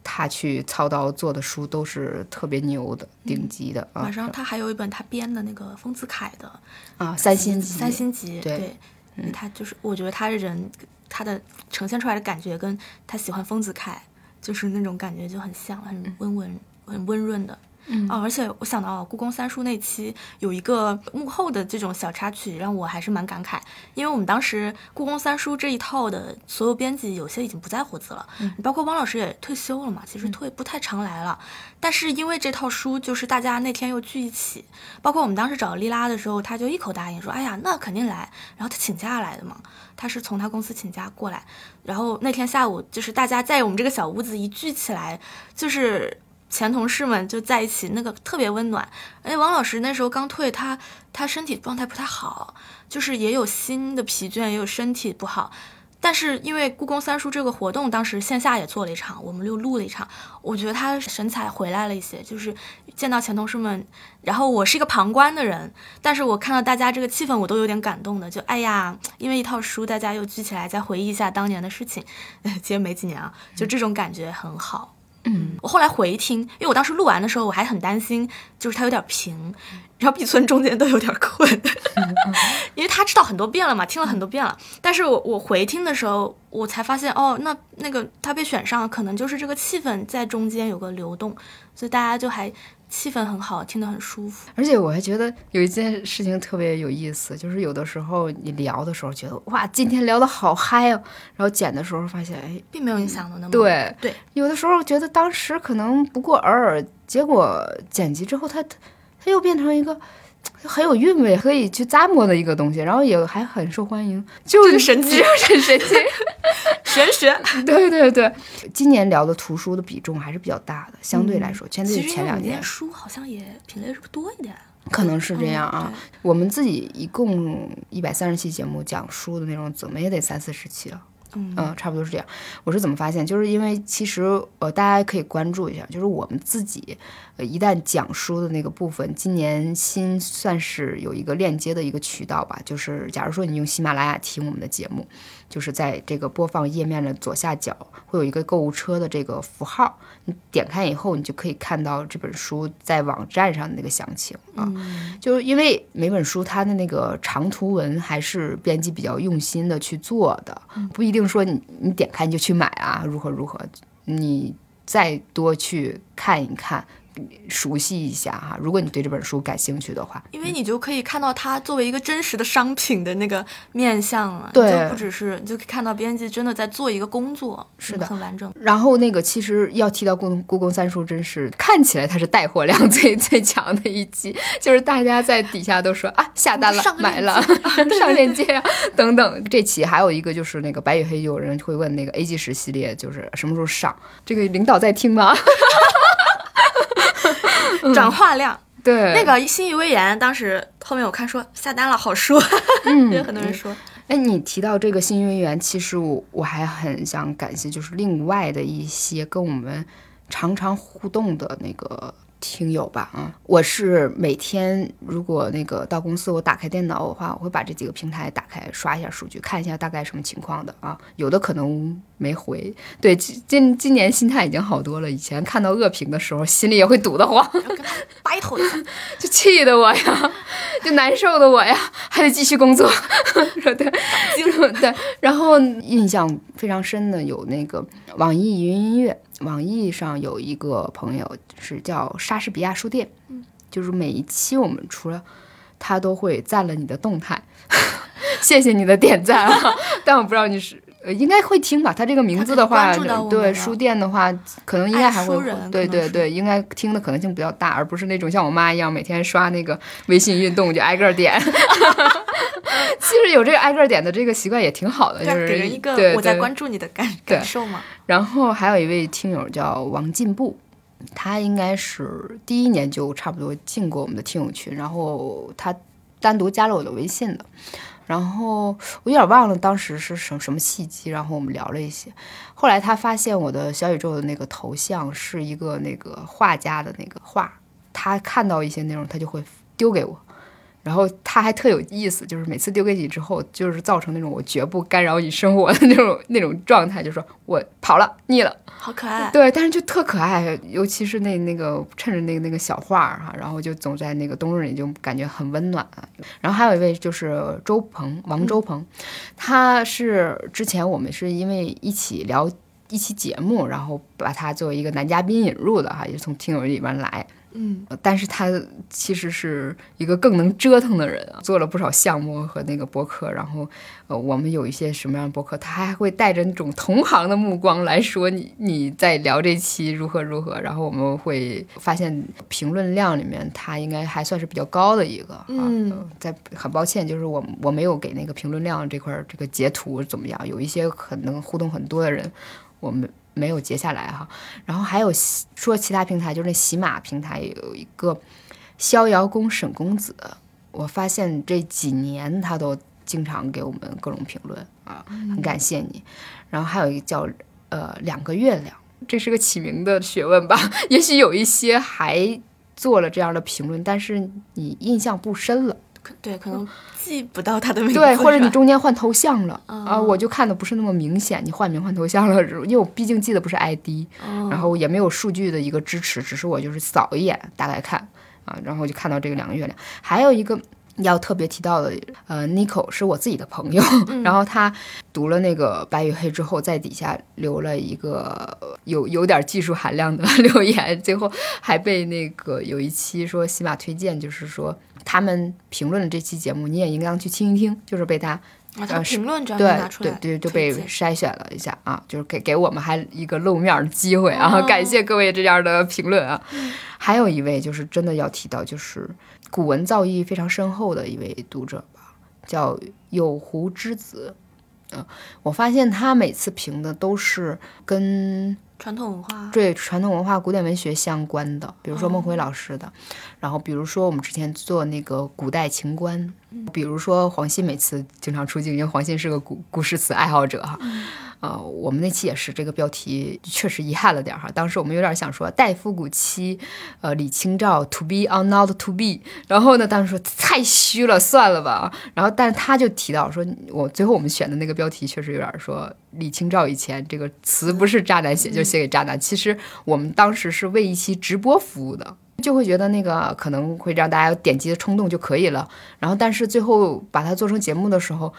他去操刀做的书都是特别牛的、顶级的啊马上他还有一本他编的那个丰子恺的啊！三星级，三星级，对对，他就是我觉得他人他的呈现出来的感觉跟他喜欢丰子恺就是那种感觉就很像，很温文、很温润的。嗯。啊，而且我想到故宫三叔那期有一个幕后的这种小插曲，让我还是蛮感慨，因为我们当时故宫三叔这一套的所有编辑有些已经不在活字了，嗯。包括汪老师也退休了嘛，其实退不太常来了，但是因为这套书就是大家那天又聚一起，包括我们当时找丽拉的时候，他就一口答应说，哎呀，那肯定来，然后他请假来的嘛，他是从他公司请假过来，然后那天下午就是大家在我们这个小屋子一聚起来，就是。前同事们就在一起，那个特别温暖。而且王老师那时候刚退，他他身体状态不太好，就是也有心的疲倦，也有身体不好。但是因为故宫三叔这个活动，当时线下也做了一场，我们又录了一场，我觉得他神采回来了一些，就是见到前同事们，然后我是一个旁观的人，但是我看到大家这个气氛，我都有点感动的，就哎呀，因为一套书，大家又聚起来，再回忆一下当年的事情，其实没几年啊，就这种感觉很好。嗯，我后来回听，因为我当时录完的时候，我还很担心，就是它有点平，然后毕村中间都有点困，因为他知道很多遍了嘛，听了很多遍了。但是我我回听的时候，我才发现哦，那那个他被选上，可能就是这个气氛在中间有个流动，所以大家就还气氛很好，听得很舒服。而且我还觉得有一件事情特别有意思，就是有的时候你聊的时候觉得哇，今天聊得好嗨哦，然后剪的时候发现哎，并没有你想的那么对对，有的时候觉得当时可能不过尔尔，结果剪辑之后它它又变成一个。很有韵味，可以去咂摸的一个东西，然后也还很受欢迎，就是神奇就是很神奇。玄学。对对对，今年聊的图书的比重还是比较大的，相对来说，相对于前两年书好像也品类是不是多一点？可能是这样啊。嗯我们自己一共一百三十期节目，讲书的内容怎么也得三四十期了。嗯，差不多是这样。我是怎么发现？就是因为其实呃，大家可以关注一下，就是我们自己呃，一旦讲书的那个部分，今年新算是有一个链接的一个渠道吧。就是假如说你用喜马拉雅听我们的节目，就是在这个播放页面的左下角会有一个购物车的这个符号，你点开以后，你就可以看到这本书在网站上的那个详情啊。就是因为每本书它的那个长图文还是编辑比较用心的去做的，不一定说你你点开你就去买啊，如何如何，你再多去看一看，熟悉一下哈。如果你对这本书感兴趣的话，因为你就可以看到它作为一个真实的商品的那个面相了，对就不只是你就可以看到编辑真的在做一个工作，是的很完整。然后那个其实要提到故宫故宫三叔，真是看起来它是带货量最最强的一期，就是大家在底下都说啊下单了上个买了 上链接啊等等。这期还有一个就是那个白与黑，有人会问那个 A G 十系列就是什么时候上？这个领导在听吗？转化量，对，那个新余威严，当时后面我看说下单了，好说，嗯有很多人说，哎，你提到这个新渊源，其实我我还很想感谢，就是另外的一些跟我们常常互动的那个听友吧，啊，我是每天如果那个到公司我打开电脑的话，我会把这几个平台打开刷一下数据，看一下大概什么情况的啊。有的可能没回，对，今今今年心态已经好多了。以前看到恶评的时候，心里也会堵得慌，掰头 就气得我呀，就难受的我呀，还得继续工作。说 对，对，然后印象非常深的有那个网易云音乐。网易上有一个朋友是叫莎士比亚书店，就是每一期我们除了他都会赞了你的动态，谢谢你的点赞啊！但我不知道你是应该会听吧？他这个名字的话，对书店的话，可能应该还会对对对，应该听的可能性比较大，而不是那种像我妈一样每天刷那个微信运动就挨个点。其实有这个挨个点的这个习惯也挺好的，就是给人一个我在关注你的感感受嘛。然后还有一位听友叫王进步，他应该是第一年就差不多进过我们的听友群，然后他单独加了我的微信的。然后我有点忘了当时是什什么契机，然后我们聊了一些。后来他发现我的小宇宙的那个头像是一个那个画家的那个画，他看到一些内容，他就会丢给我。然后他还特有意思，就是每次丢给你之后，就是造成那种我绝不干扰你生活的那种那种状态，就说我跑了，腻了，好可爱。对，但是就特可爱，尤其是那那个趁着那个那个小画儿哈，然后就总在那个冬日里就感觉很温暖。然后还有一位就是周鹏，王周鹏，他是之前我们是因为一起聊一期节目，然后把他作为一个男嘉宾引入的哈，也是从听友里边来。嗯，但是他其实是一个更能折腾的人啊，做了不少项目和那个博客，然后呃，我们有一些什么样的博客，他还会带着那种同行的目光来说你你在聊这期如何如何，然后我们会发现评论量里面他应该还算是比较高的一个啊。嗯，在很抱歉，就是我我没有给那个评论量这块这个截图怎么样，有一些可能互动很多的人，我们。没有截下来哈，然后还有说其他平台，就是那喜马平台有一个逍遥宫沈公子，我发现这几年他都经常给我们各种评论啊，很感谢你。然后还有一个叫呃两个月亮，这是个起名的学问吧？也许有一些还做了这样的评论，但是你印象不深了。对，可能记不到他的名字，对，或者你中间换头像了啊，我就看的不是那么明显。你换名换头像了，因为我毕竟记得不是 ID，然后也没有数据的一个支持，只是我就是扫一眼大概看啊，然后就看到这个两个月亮。还有一个要特别提到的，呃，Nico 是我自己的朋友，然后他读了那个白与黑之后，在底下留了一个有有点技术含量的留言，最后还被那个有一期说喜马推荐，就是说。他们评论了这期节目，你也应当去听一听。就是被他呃评论对对对，就被筛选了一下啊，就是给给我们还一个露面的机会啊！感谢各位这样的评论啊。还有一位就是真的要提到，就是古文造诣非常深厚的一位读者吧，叫有狐之子。嗯，我发现他每次评的都是跟。传统文化对传统文化、古典文学相关的，比如说孟辉老师的，然后比如说我们之前做那个古代情观，比如说黄信每次经常出镜，因为黄信是个古古诗词爱好者哈。呃，我们那期也是这个标题，确实遗憾了点哈。当时我们有点想说代复古期，呃，李清照 to be or not to be。然后呢，当时说太虚了，算了吧。然后，但是他就提到说，我最后我们选的那个标题确实有点说李清照以前这个词不是渣男写，就写给渣男。其实我们当时是为一期直播服务的，就会觉得那个可能会让大家有点击的冲动就可以了。然后，但是最后把它做成节目的时候。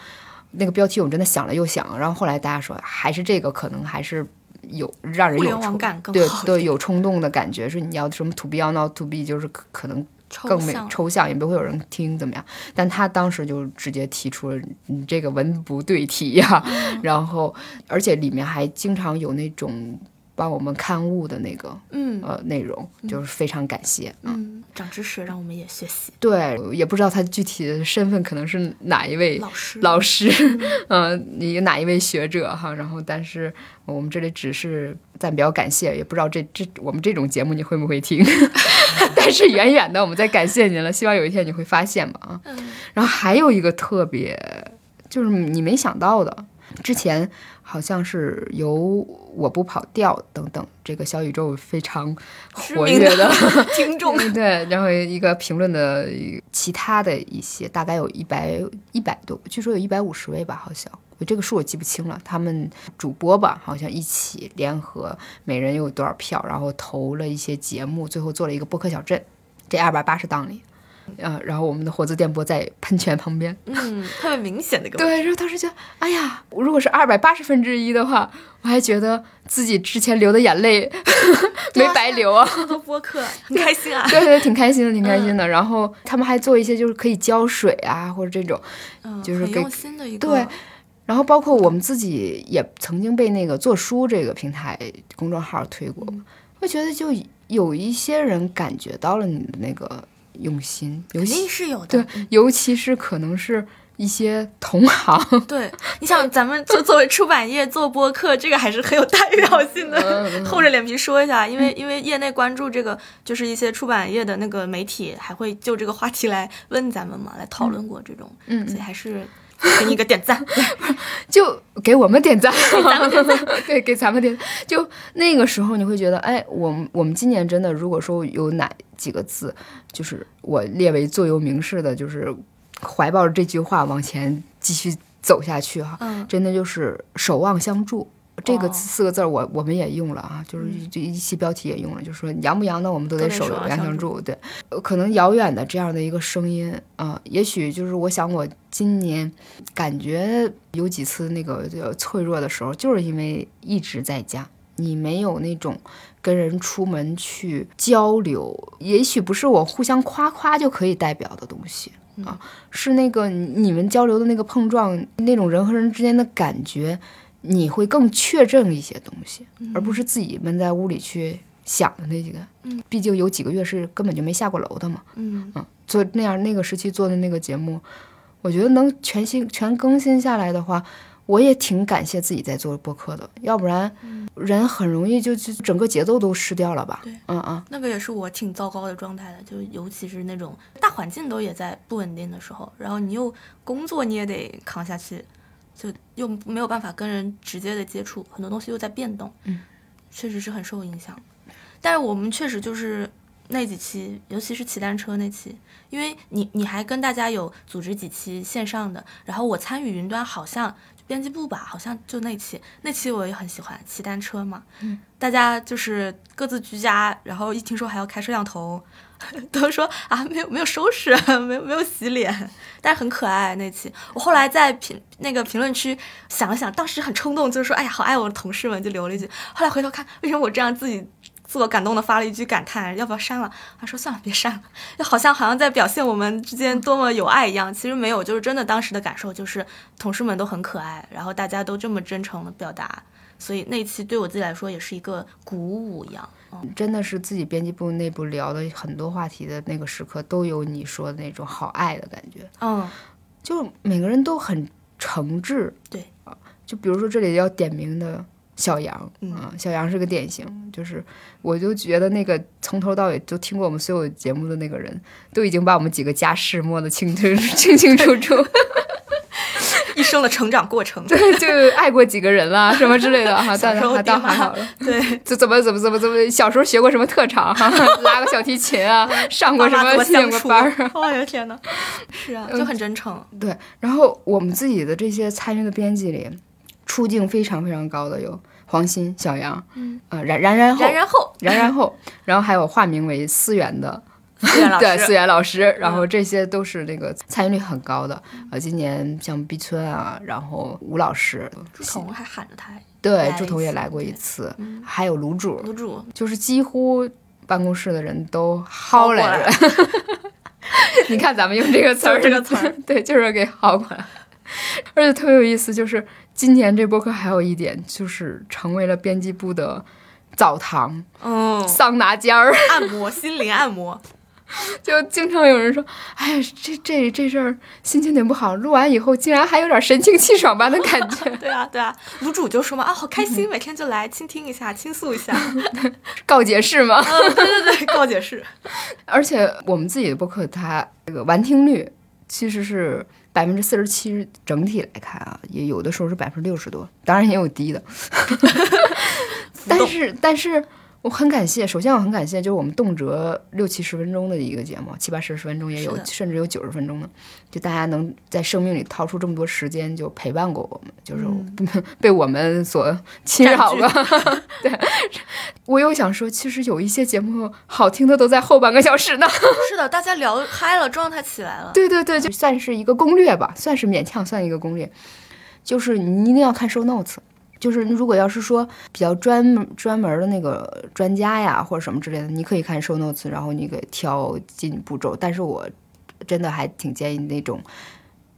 那个标题我真的想了又想，然后后来大家说还是这个可能还是有让人有冲对对有冲动的感觉，说你要什么 to be or not to be，就是可能更美抽象，也不会有人听怎么样。但他当时就直接提出了你这个文不对题呀，然后而且里面还经常有那种。帮我们刊物的那个，嗯，呃，内容就是非常感谢，嗯，长知识，让我们也学习。对，也不知道他具体的身份可能是哪一位老师，老师，嗯，你哪一位学者哈？然后，但是我们这里只是暂表感谢，也不知道这这我们这种节目你会不会听？但是远远的我们在感谢您了，希望有一天你会发现吧啊。然后还有一个特别，就是你没想到的。之前好像是由我不跑调等等这个小宇宙非常活跃的 听众，对，然后一个评论的其他的一些，大概有一百一百多，据说有一百五十位吧，好像我这个数我记不清了。他们主播吧，好像一起联合，每人有多少票，然后投了一些节目，最后做了一个播客小镇，这二百八十档里。啊，然后我们的活字电波在喷泉旁边，嗯，特别明显的一个。对，然后当时就，哎呀，如果是二百八十分之一的话，我还觉得自己之前流的眼泪 没白流啊。做 播客很开心啊，对对，挺开心的，挺开心的。然后他们还做一些就是可以浇水啊，或者这种，就是很用心的一个。对，然后包括我们自己也曾经被那个做书这个平台公众号推过，我觉得就有一些人感觉到了你的那个。用心，肯定是有的。对，尤其是可能是一些同行。对，你想，咱们就作为出版业做播客，这个还是很有代表性的。厚着脸皮说一下，因为因为业内关注这个，就是一些出版业的那个媒体，还会就这个话题来问咱们嘛，来讨论过这种。嗯，所以还是。给你一个点赞，就给我们点赞，对，给咱们点。就那个时候，你会觉得，哎，我们我们今年真的，如果说有哪几个字，就是我列为座右铭式的，就是怀抱着这句话往前继续走下去哈，真的就是守望相助。这个四个字儿，我我们也用了啊，就是这一期标题也用了，就是说阳不阳的，我们都得守望相助。对，可能遥远的这样的一个声音啊，也许就是我想，我今年感觉有几次那个脆弱的时候，就是因为一直在家，你没有那种跟人出门去交流，也许不是我互相夸夸就可以代表的东西啊，是那个你们交流的那个碰撞，那种人和人之间的感觉。你会更确证一些东西，而不是自己闷在屋里去想的那几个。嗯，毕竟有几个月是根本就没下过楼的嘛。嗯嗯，做那样那个时期做的那个节目，我觉得能全新全更新下来的话，我也挺感谢自己在做播客的。要不然，人很容易就就整个节奏都失掉了吧。对，嗯嗯，那个也是我挺糟糕的状态的，就尤其是那种大环境都也在不稳定的时候，然后你又工作你也得扛下去。就又没有办法跟人直接的接触，很多东西又在变动，嗯，确实是很受影响。但是我们确实就是那几期，尤其是骑单车那期，因为你你还跟大家有组织几期线上的，然后我参与云端，好像编辑部吧，好像就那期，那期我也很喜欢骑单车嘛，嗯，大家就是各自居家，然后一听说还要开摄像头。都说啊，没有没有收拾，没有没有洗脸，但是很可爱那期。我后来在评那个评论区想了想，当时很冲动，就是说，哎呀，好爱我的同事们，就留了一句。后来回头看，为什么我这样自己自我感动的发了一句感叹，要不要删了？他说算了，别删了，就好像好像在表现我们之间多么有爱一样。其实没有，就是真的当时的感受就是同事们都很可爱，然后大家都这么真诚的表达，所以那期对我自己来说也是一个鼓舞一样。真的是自己编辑部内部聊的很多话题的那个时刻，都有你说的那种好爱的感觉。嗯，就每个人都很诚挚。对啊，就比如说这里要点名的小杨啊，小杨是个典型，就是我就觉得那个从头到尾都听过我们所有节目的那个人，都已经把我们几个家世摸得清清清清楚楚。一生的成长过程，对，就爱过几个人啦，什么之类的哈，倒还倒还好了，对，就怎么怎么怎么怎么，小时候学过什么特长哈，拉个小提琴啊，上过什么兴过班儿，哎呀天哪，是啊，就很真诚。对，然后我们自己的这些参与的编辑里，出镜非常非常高的有黄鑫、小杨，嗯，呃，然然然后然然后然然后，然后还有化名为思源的。对，思源老师，然后这些都是那个参与率很高的啊。今年像毕村啊，然后吴老师，朱彤还喊着他，对，朱彤也来过一次，还有卤煮，卤煮就是几乎办公室的人都薅来了。你看咱们用这个词儿，这个词儿，对，就是给薅过来。而且特别有意思，就是今年这播客还有一点，就是成为了编辑部的澡堂，嗯，桑拿间儿，按摩，心灵按摩。就经常有人说：“哎，这这这事儿心情挺不好。录完以后，竟然还有点神清气爽般的感觉。”对啊，对啊，卤煮就说嘛：“啊，好开心，每天就来倾听一下，倾诉一下，告解室吗。”嗯，对对对，告解室。而且我们自己的播客，它这个完听率其实是。百分之四十七整体来看啊，也有的时候是百分之六十多，当然也有低的。但是，但是我很感谢，首先我很感谢，就是我们动辄六七十分钟的一个节目，七八十分钟也有，甚至有九十分钟的，就大家能在生命里掏出这么多时间，就陪伴过我们，就是 被我们所侵扰了。对，我又想说，其实有一些节目好听的都在后半个小时呢。是的，大家聊嗨了，状态起来了。对对对，就算是一个攻略吧，算是勉强算一个攻略，就是你一定要看 show notes。就是如果要是说比较专专门的那个专家呀，或者什么之类的，你可以看 show notes，然后你给挑进步骤。但是我真的还挺建议那种，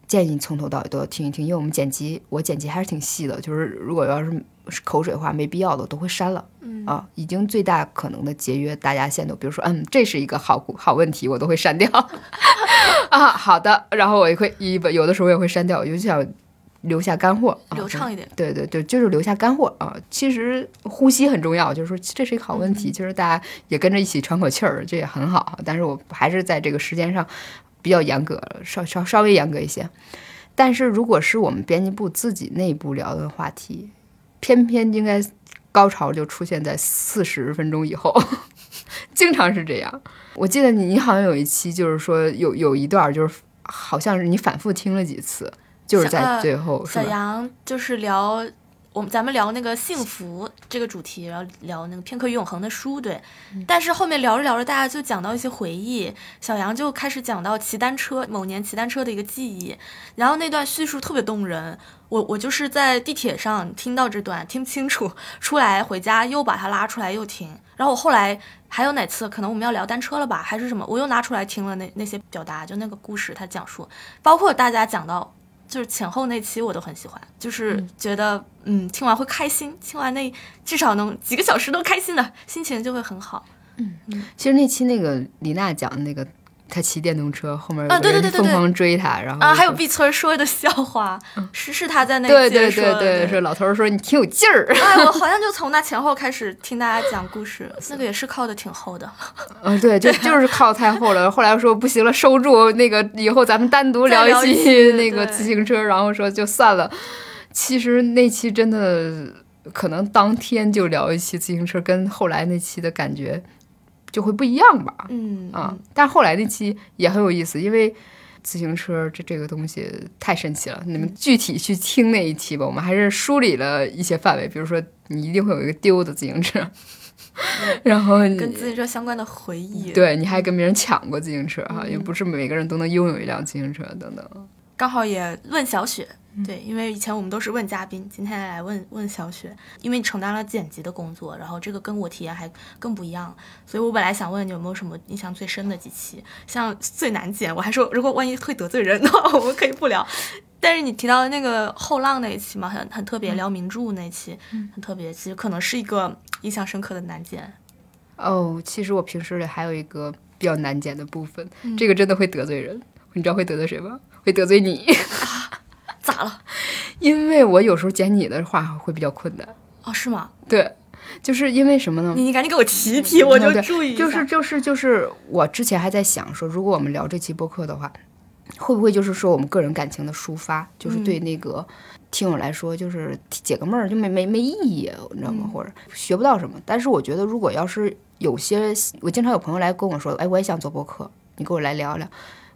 建议从头到尾都要听一听，因为我们剪辑，我剪辑还是挺细的。就是如果要是口水话没必要的，我都会删了。嗯啊，已经最大可能的节约大家限度。比如说，嗯，这是一个好好问题，我都会删掉。啊，好的，然后我也会一有的时候我也会删掉，尤其想。留下干货，流畅一点。对对对，就是留下干货啊！其实呼吸很重要，就是说这是一个好问题，就是大家也跟着一起喘口气儿，这也很好。但是我还是在这个时间上比较严格，稍稍稍微严格一些。但是如果是我们编辑部自己内部聊的话题，偏偏应该高潮就出现在四十分钟以后，经常是这样。我记得你你好像有一期就是说有有一段就是好像是你反复听了几次。就是在最后，小杨就是聊我们咱们聊那个幸福这个主题，然后聊那个片刻永恒的书，对。但是后面聊着聊着，大家就讲到一些回忆，小杨就开始讲到骑单车某年骑单车的一个记忆，然后那段叙述特别动人。我我就是在地铁上听到这段，听不清楚，出来回家又把它拉出来又听。然后我后来还有哪次可能我们要聊单车了吧，还是什么，我又拿出来听了那那些表达，就那个故事他讲述，包括大家讲到。就是前后那期我都很喜欢，就是觉得嗯听完会开心，听完那至少能几个小时都开心的心情就会很好。嗯嗯，其实那期那个李娜讲的那个。他骑电动车，后面啊，对对对对，疯狂追他，然后啊，还有碧村说的笑话，是是他在那对对对对，说老头说你挺有劲儿，哎，我好像就从那前后开始听大家讲故事，那个也是靠的挺厚的，嗯，对，就 就是靠太厚了。后来说不行了，收住，那个以后咱们单独聊一期那个自行车，然后说就算了。其实那期真的可能当天就聊一期自行车，跟后来那期的感觉。就会不一样吧，嗯啊，但后来那期也很有意思，因为自行车这这个东西太神奇了。你们具体去听那一期吧，我们还是梳理了一些范围，比如说你一定会有一个丢的自行车，然后跟自行车相关的回忆，对，你还跟别人抢过自行车哈，也不是每个人都能拥有一辆自行车等等。刚好也问小雪。对，因为以前我们都是问嘉宾，今天来问问小雪，因为你承担了剪辑的工作，然后这个跟我体验还更不一样，所以我本来想问你有没有什么印象最深的几期，像最难剪，我还说如果万一会得罪人的话，我们可以不聊。但是你提到的那个后浪那一期嘛，很很特别，聊名著那一期，很特别，其实可能是一个印象深刻的难剪。哦，其实我平时里还有一个比较难剪的部分，这个真的会得罪人，你知道会得罪谁吗？会得罪你。咋了？因为我有时候剪你的话会比较困难哦，是吗？对，就是因为什么呢？你你赶紧给我提提，我就注意。就是就是就是，我之前还在想说，如果我们聊这期播客的话，会不会就是说我们个人感情的抒发，就是对那个听友来说，就是解个闷儿，就没没没意义，你知道吗？或者学不到什么。但是我觉得，如果要是有些，我经常有朋友来跟我说，哎，我也想做播客，你跟我来聊聊。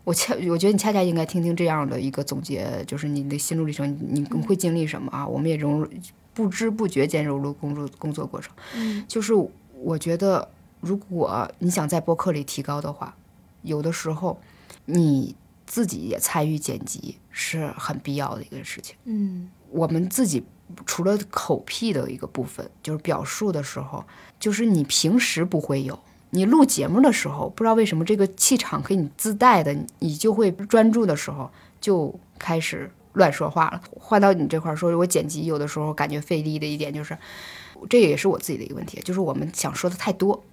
我恰我觉得你恰恰应该听听这样的一个总结，就是你的心路历程，你你会经历什么啊？我们也融入不知不觉间融入工作工作过程。嗯，就是我觉得，如果你想在播客里提高的话，有的时候你自己也参与剪辑是很必要的一个事情。嗯，我们自己除了口癖的一个部分，就是表述的时候，就是你平时不会有。你录节目的时候，不知道为什么这个气场给你自带的，你就会专注的时候就开始乱说话了。换到你这块儿说，我剪辑有的时候感觉费力的一点就是，这也是我自己的一个问题，就是我们想说的太多。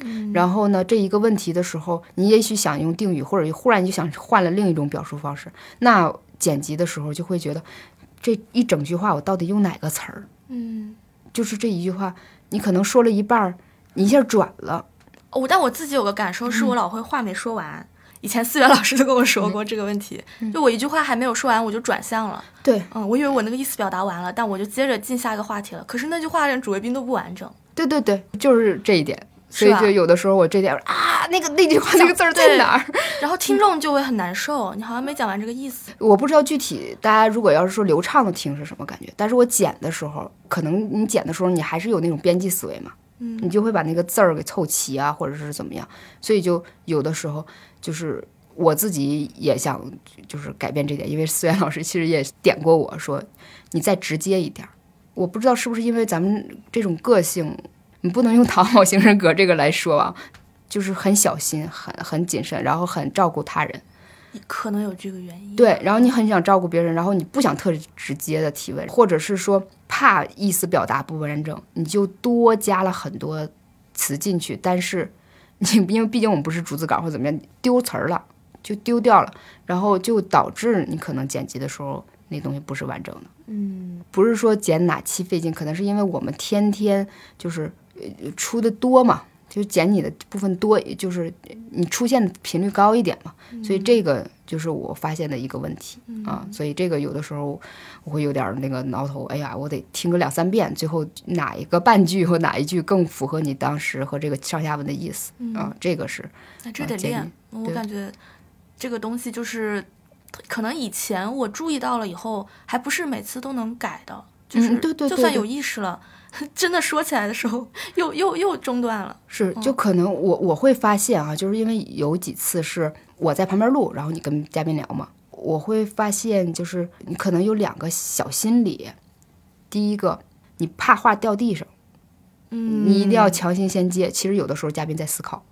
嗯。然后呢，这一个问题的时候，你也许想用定语，或者忽然就想换了另一种表述方式，那剪辑的时候就会觉得这一整句话我到底用哪个词儿？嗯。就是这一句话，你可能说了一半儿，你一下转了。我但我自己有个感受，是我老会话没说完，以前思源老师都跟我说过这个问题，就我一句话还没有说完，我就转向了。对，嗯，我以为我那个意思表达完了，但我就接着进下一个话题了。可是那句话连主谓宾都不完整。对对对，就是这一点。所以就有的时候我这点啊，那个那句话那个字儿在哪儿？然后听众就会很难受，你好像没讲完这个意思。我不知道具体大家如果要是说流畅的听是什么感觉，但是我剪的时候，可能你剪的时候你还是有那种编辑思维嘛，嗯，你就会把那个字儿给凑齐啊，或者是怎么样。所以就有的时候就是我自己也想就是改变这点，因为思源老师其实也点过我说你再直接一点。我不知道是不是因为咱们这种个性。你不能用讨好型人格这个来说啊，就是很小心、很很谨慎，然后很照顾他人，可能有这个原因。对，然后你很想照顾别人，然后你不想特直接的提问，或者是说怕意思表达不完整，你就多加了很多词进去。但是 你因为毕竟我们不是逐字稿或怎么样，丢词儿了就丢掉了，然后就导致你可能剪辑的时候那东西不是完整的。嗯，不是说剪哪期费劲，可能是因为我们天天就是。出的多嘛，就减你的部分多，就是你出现的频率高一点嘛，所以这个就是我发现的一个问题啊。所以这个有的时候我会有点那个挠头，哎呀，我得听个两三遍，最后哪一个半句或哪一句更符合你当时和这个上下文的意思啊？这个是那这得练。我感觉这个东西就是可能以前我注意到了以后，还不是每次都能改的，就是就算有意识了。真的说起来的时候，又又又中断了。是，就可能我我会发现啊，就是因为有几次是我在旁边录，然后你跟嘉宾聊嘛，我会发现就是你可能有两个小心理。第一个，你怕话掉地上，嗯，你一定要强行先接。其实有的时候嘉宾在思考。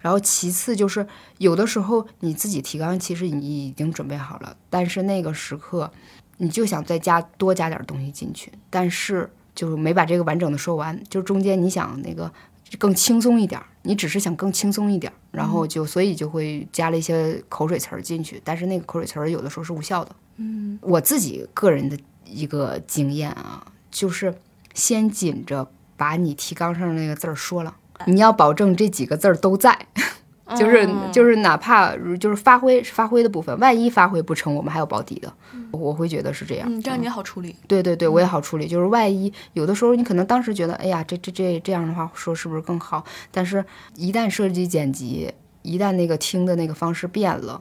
然后其次就是有的时候你自己提纲，其实你已经准备好了，但是那个时刻你就想再加多加点东西进去，但是。就是没把这个完整的说完，就中间你想那个更轻松一点，你只是想更轻松一点，然后就所以就会加了一些口水词儿进去，但是那个口水词儿有的时候是无效的。嗯，我自己个人的一个经验啊，就是先紧着把你提纲上那个字儿说了，你要保证这几个字儿都在。就是就是，哪怕就是发挥发挥的部分，万一发挥不成，我们还有保底的。我会觉得是这样，嗯，这样你好处理。对对对，我也好处理。就是万一有的时候，你可能当时觉得，哎呀，这这这这样的话说是不是更好？但是，一旦设计剪辑，一旦那个听的那个方式变了，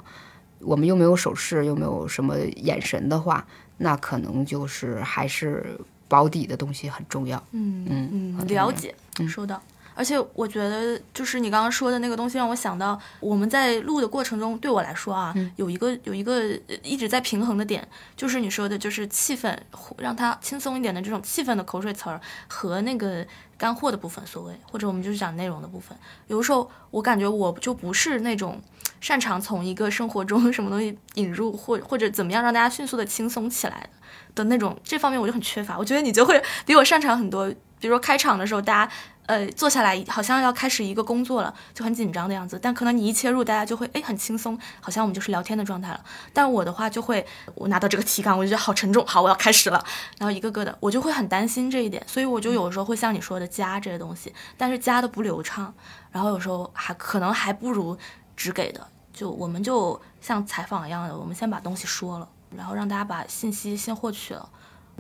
我们又没有手势，又没有什么眼神的话，那可能就是还是保底的东西很重要。嗯嗯嗯，了解，收到。而且我觉得，就是你刚刚说的那个东西，让我想到我们在录的过程中，对我来说啊，有一个有一个一直在平衡的点，就是你说的，就是气氛，让它轻松一点的这种气氛的口水词儿和那个干货的部分，所谓或者我们就是讲内容的部分。有的时候我感觉我就不是那种擅长从一个生活中 什么东西引入，或或者怎么样让大家迅速的轻松起来的的那种，这方面我就很缺乏。我觉得你就会 比我擅长很多，比如说开场的时候大家。呃，坐下来好像要开始一个工作了，就很紧张的样子。但可能你一切入，大家就会哎很轻松，好像我们就是聊天的状态了。但我的话就会，我拿到这个提纲，我就觉得好沉重，好，我要开始了。然后一个个的，我就会很担心这一点，所以我就有时候会像你说的加这些东西，但是加的不流畅。然后有时候还可能还不如只给的，就我们就像采访一样的，我们先把东西说了，然后让大家把信息先获取了。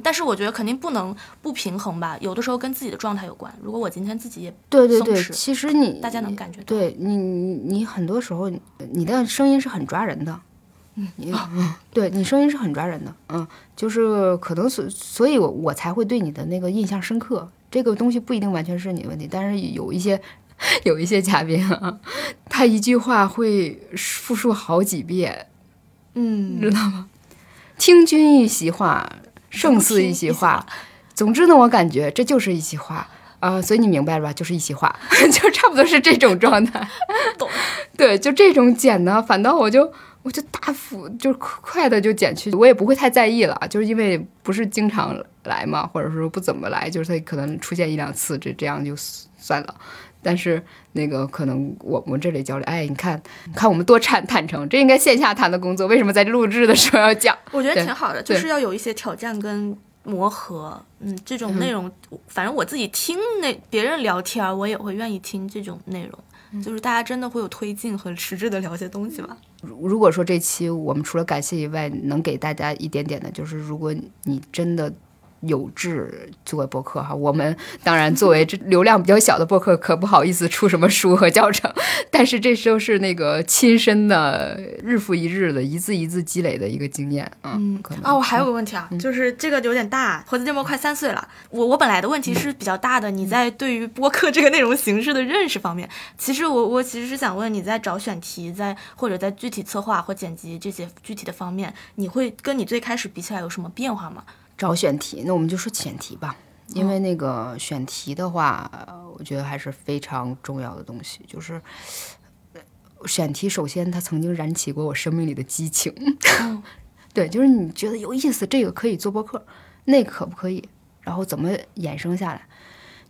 但是我觉得肯定不能不平衡吧，有的时候跟自己的状态有关。如果我今天自己也对对对，其实你大家能感觉到，对你你你很多时候你的声音是很抓人的，嗯，你对你声音是很抓人的，嗯，就是可能所所以，我我才会对你的那个印象深刻。这个东西不一定完全是你的问题，但是有一些 有一些嘉宾啊，他一句话会复述好几遍，嗯，知道吗？听君一席话。胜似一席话，总之呢，我感觉这就是一席话啊，所以你明白了吧？就是一席话，就差不多是这种状态。懂？对，就这种剪呢，反倒我就我就大幅就快的就剪去，我也不会太在意了，就是因为不是经常来嘛，或者说不怎么来，就是他可能出现一两次，这这样就算了。但是那个可能我们这里交流，哎，你看，看我们多坦坦诚，这应该线下谈的工作，为什么在录制的时候要讲？我觉得挺好的，就是要有一些挑战跟磨合。嗯，这种内容，反正我自己听那别人聊天，我也会愿意听这种内容。就是大家真的会有推进和实质的了解东西吧？如如果说这期我们除了感谢以外，能给大家一点点的，就是如果你真的。有志做播客哈，我们当然作为这流量比较小的播客，可不好意思出什么书和教程，但是这都是那个亲身的日复一日的一字一字积累的一个经验 嗯，啊，我还有个问题啊，就是这个有点大，猴子这么快三岁了，我我本来的问题是比较大的，你在对于播客这个内容形式的认识方面，其实我我其实是想问你在找选题，在或者在具体策划或剪辑这些具体的方面，你会跟你最开始比起来有什么变化吗？找选题，那我们就说选题吧，因为那个选题的话，我觉得还是非常重要的东西。就是选题，首先它曾经燃起过我生命里的激情，对，就是你觉得有意思，这个可以做播客，那个可不可以？然后怎么衍生下来？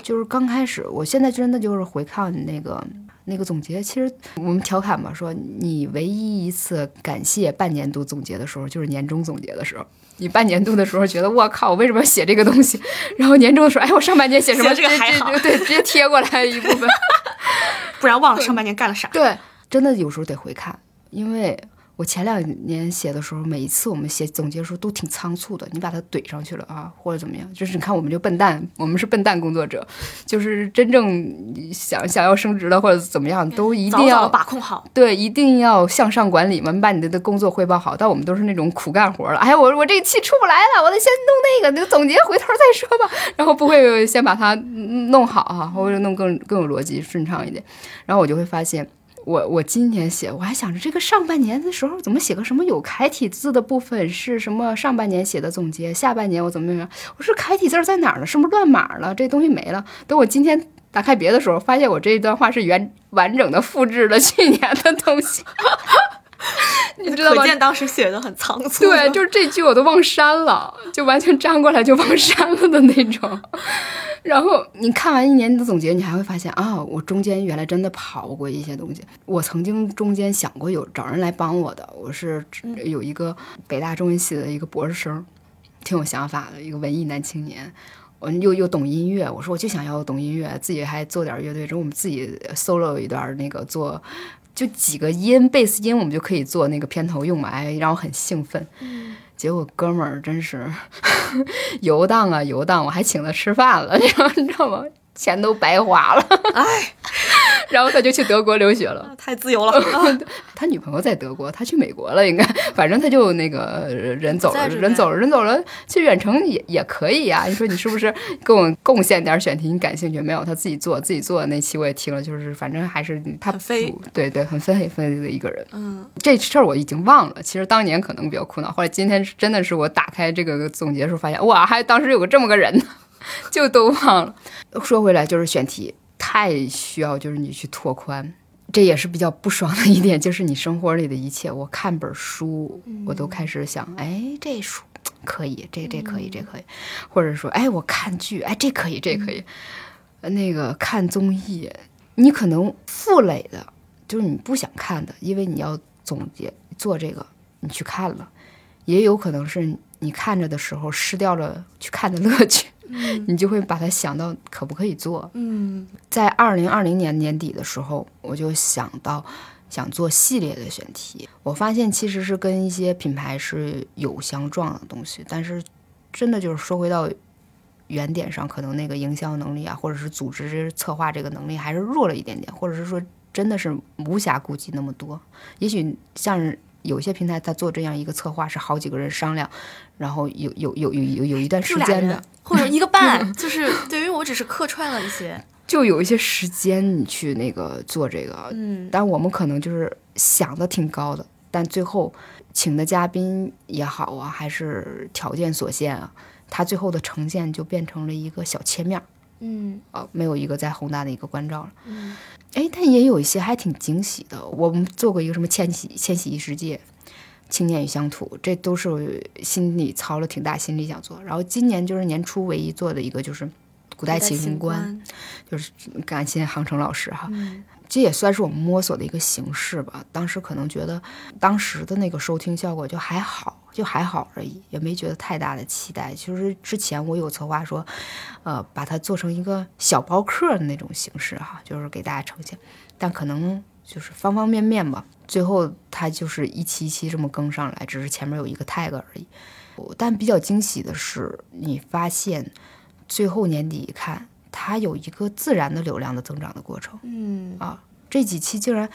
就是刚开始，我现在真的就是回看那个那个总结，其实我们调侃嘛，说你唯一一次感谢半年度总结的时候，就是年终总结的时候。你半年度的时候觉得我靠，我为什么要写这个东西？然后年终的时候，哎，我上半年写什么？这个还好，对，直接贴过来一部分，不然忘了上半年干了啥。对，真的有时候得回看，因为。我前两年写的时候，每一次我们写总结的时候都挺仓促的，你把它怼上去了啊，或者怎么样？就是你看，我们就笨蛋，我们是笨蛋工作者，就是真正想想要升职的或者怎么样，都一定要把控好。对，一定要向上管理嘛，你把你的的工作汇报好。但我们都是那种苦干活了，哎呀，我我这气出不来了，我得先弄那个那个总结，回头再说吧。然后不会先把它弄好哈，或者弄更更有逻辑、顺畅一点。然后我就会发现。我我今年写，我还想着这个上半年的时候怎么写个什么有楷体字的部分是什么？上半年写的总结，下半年我怎么怎么样？我说楷体字在哪儿呢？是不是乱码了？这东西没了。等我今天打开别的时候，发现我这一段话是原完整的复制了去年的东西。你知道吗？可见当时写的很仓促。对，就是这句我都忘删了，就完全粘过来就忘删了的那种。然后你看完一年的总结，你还会发现啊，我中间原来真的跑过一些东西。我曾经中间想过有找人来帮我的，我是有一个北大中文系的一个博士生，挺有想法的一个文艺男青年，我又又懂音乐，我说我就想要懂音乐，自己还做点乐队，之后我们自己 solo 一段那个做。就几个音，贝斯音，我们就可以做那个片头用嘛，哎，让我很兴奋。结果哥们儿真是 游荡啊游荡，我还请他吃饭了，你知道吗？钱都白花了，哎。然后他就去德国留学了，太自由了。他女朋友在德国，他去美国了，应该。反正他就那个人走了，人走了，人走了，去远程也也可以呀。你说你是不是 给我贡献点选题？你感兴趣没有？他自己做，自己做的那期我也听了，就是反正还是他飞，对对，很飞很飞的一个人。嗯，这事儿我已经忘了。其实当年可能比较苦恼，后来今天真的是我打开这个总结时候发现，哇，还当时有个这么个人呢，就都忘了。说回来就是选题。太需要就是你去拓宽，这也是比较不爽的一点，就是你生活里的一切。我看本书，我都开始想，哎，这书可以，这这可以，这可以，或者说，哎，我看剧，哎，这可以，这可以。那个看综艺，你可能负累的，就是你不想看的，因为你要总结做这个，你去看了，也有可能是你看着的时候失掉了去看的乐趣。你就会把它想到可不可以做？嗯，在二零二零年年底的时候，我就想到想做系列的选题。我发现其实是跟一些品牌是有相撞的东西，但是真的就是说回到原点上，可能那个营销能力啊，或者是组织策划这个能力还是弱了一点点，或者是说真的是无暇顾及那么多。也许像。有些平台他做这样一个策划是好几个人商量，然后有有有有有有一段时间的，或者一个半，就是对于我只是客串了一些，就有一些时间你去那个做这个，嗯，但我们可能就是想的挺高的，但最后请的嘉宾也好啊，还是条件所限啊，他最后的呈现就变成了一个小切面，嗯，啊，没有一个在宏大的一个关照了，嗯。哎，但也有一些还挺惊喜的。我们做过一个什么《千禧千禧异世界》，《青年与乡土》，这都是心里操了挺大心力想做。然后今年就是年初唯一做的一个就是《古代奇观》，就是感谢杭城老师哈。这也算是我们摸索的一个形式吧。当时可能觉得当时的那个收听效果就还好，就还好而已，也没觉得太大的期待。其实之前我有策划说，呃，把它做成一个小包客的那种形式哈，就是给大家呈现，但可能就是方方面面吧。最后它就是一期一期这么更上来，只是前面有一个 tag 而已。但比较惊喜的是，你发现最后年底一看。它有一个自然的流量的增长的过程，嗯啊，这几期竟然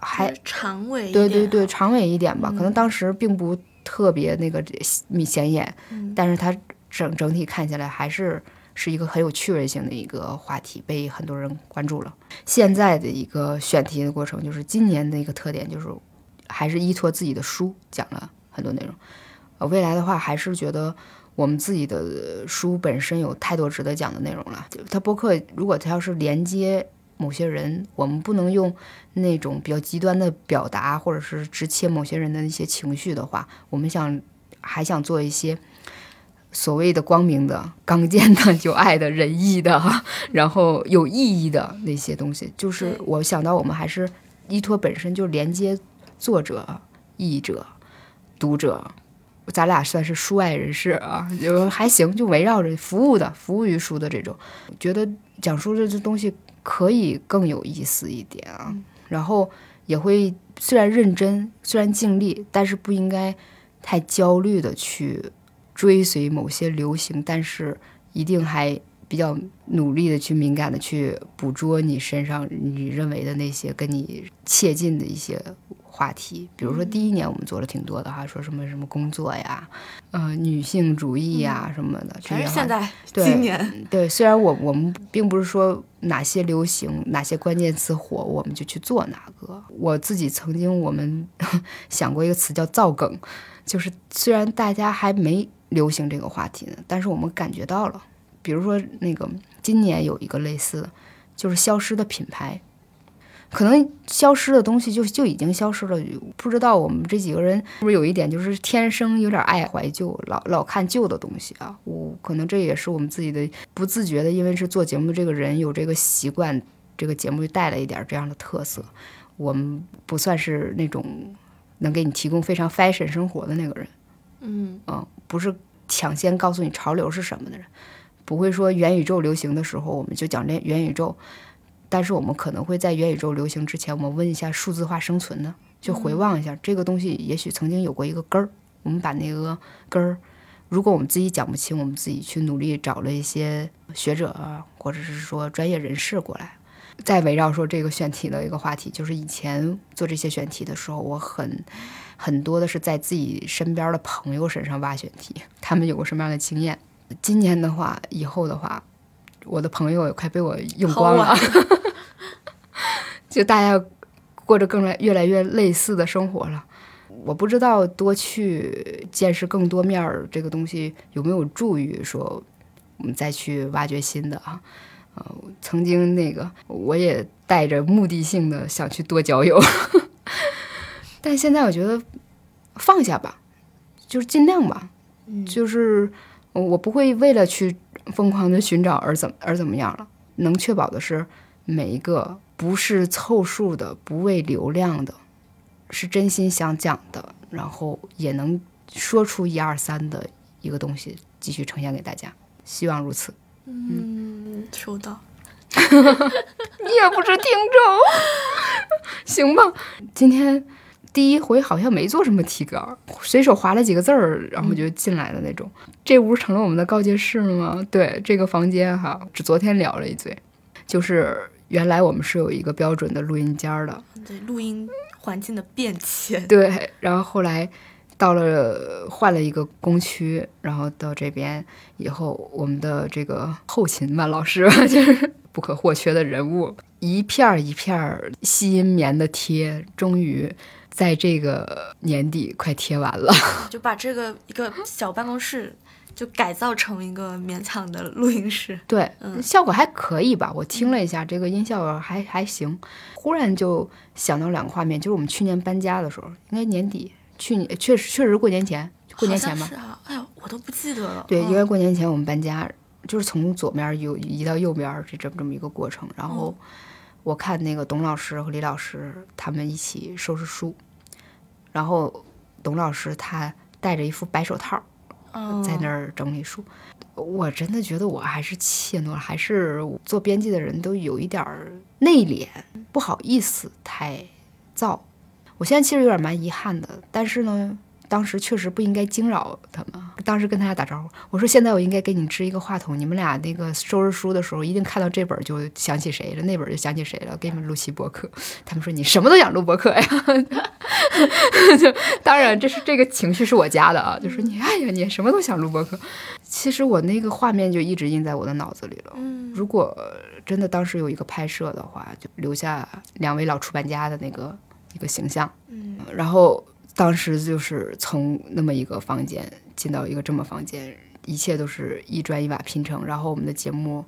还长尾，对对对，长尾一点吧，可能当时并不特别那个显显眼，但是它整整体看起来还是是一个很有趣味性的一个话题，被很多人关注了。现在的一个选题的过程，就是今年的一个特点，就是还是依托自己的书讲了很多内容。呃，未来的话，还是觉得。我们自己的书本身有太多值得讲的内容了。他播客如果他要是连接某些人，我们不能用那种比较极端的表达，或者是直切某些人的一些情绪的话，我们想还想做一些所谓的光明的、刚健的、有爱的、仁义的，然后有意义的那些东西。就是我想到我们还是依托本身就连接作者、译者、读者。咱俩算是书外人士啊，就还行，就围绕着服务的、服务于书的这种，觉得讲书这这东西可以更有意思一点啊。然后也会虽然认真，虽然尽力，但是不应该太焦虑的去追随某些流行，但是一定还比较努力的去敏感的去捕捉你身上你认为的那些跟你切近的一些。话题，比如说第一年我们做了挺多的哈，说什么什么工作呀，呃，女性主义呀什么的。全是现在今年对，虽然我我们并不是说哪些流行哪些关键词火，我们就去做哪个。我自己曾经我们 想过一个词叫造梗，就是虽然大家还没流行这个话题呢，但是我们感觉到了。比如说那个今年有一个类似的，就是消失的品牌。可能消失的东西就就已经消失了，不知道我们这几个人是不是有一点就是天生有点爱怀旧，老老看旧的东西啊。我可能这也是我们自己的不自觉的，因为是做节目的这个人有这个习惯，这个节目就带了一点这样的特色。我们不算是那种能给你提供非常 fashion 生活的那个人，嗯嗯，不是抢先告诉你潮流是什么的人，不会说元宇宙流行的时候我们就讲这元宇宙。但是我们可能会在元宇宙流行之前，我们问一下数字化生存呢？就回望一下这个东西，也许曾经有过一个根儿。我们把那个根儿，如果我们自己讲不清，我们自己去努力找了一些学者啊，或者是说专业人士过来，再围绕说这个选题的一个话题。就是以前做这些选题的时候，我很很多的是在自己身边的朋友身上挖选题，他们有过什么样的经验？今年的话，以后的话。我的朋友也快被我用光了，就大家过着更来越来越类似的生活了。我不知道多去见识更多面儿这个东西有没有助于说我们再去挖掘新的啊？呃，曾经那个我也带着目的性的想去多交友，但现在我觉得放下吧，就是尽量吧，就是我不会为了去。疯狂的寻找而怎而怎么样了？能确保的是，每一个不是凑数的、不为流量的，是真心想讲的，然后也能说出一二三的一个东西，继续呈现给大家。希望如此。嗯，收到。你也不是听众，行吧？今天。第一回好像没做什么提纲，随手划了几个字儿，然后就进来的那种。这屋成了我们的告诫室了吗？对，这个房间哈，只昨天聊了一嘴，就是原来我们是有一个标准的录音间的，对，录音环境的变迁。对，然后后来到了换了一个工区，然后到这边以后，我们的这个后勤吧老师 就是不可或缺的人物，一片一片吸音棉的贴，终于。在这个年底快贴完了，就把这个一个小办公室就改造成一个勉强的录音室。对，嗯，效果还可以吧？我听了一下，这个音效还还行。忽然就想到两个画面，就是我们去年搬家的时候，应该年底，去年确实确实过年前，过年前吧？是啊，哎呦，我都不记得了。对，应该过年前我们搬家，就是从左面有移到右边这这么这么一个过程。然后我看那个董老师和李老师他们一起收拾书，然后董老师他戴着一副白手套，在那儿整理书。我真的觉得我还是怯懦，还是做编辑的人都有一点内敛，不好意思太燥。我现在其实有点蛮遗憾的，但是呢。当时确实不应该惊扰他们。当时跟他俩打招呼，我说：“现在我应该给你支一个话筒，你们俩那个收拾书的时候，一定看到这本就想起谁了，那本就想起谁了，给你们录期播客。”他们说：“你什么都想录播客呀？” 就当然，这是这个情绪是我加的啊，就说你哎呀，你什么都想录播客。其实我那个画面就一直印在我的脑子里了。嗯，如果真的当时有一个拍摄的话，就留下两位老出版家的那个一个形象。嗯，然后。当时就是从那么一个房间进到一个这么房间，一切都是一砖一瓦拼成。然后我们的节目，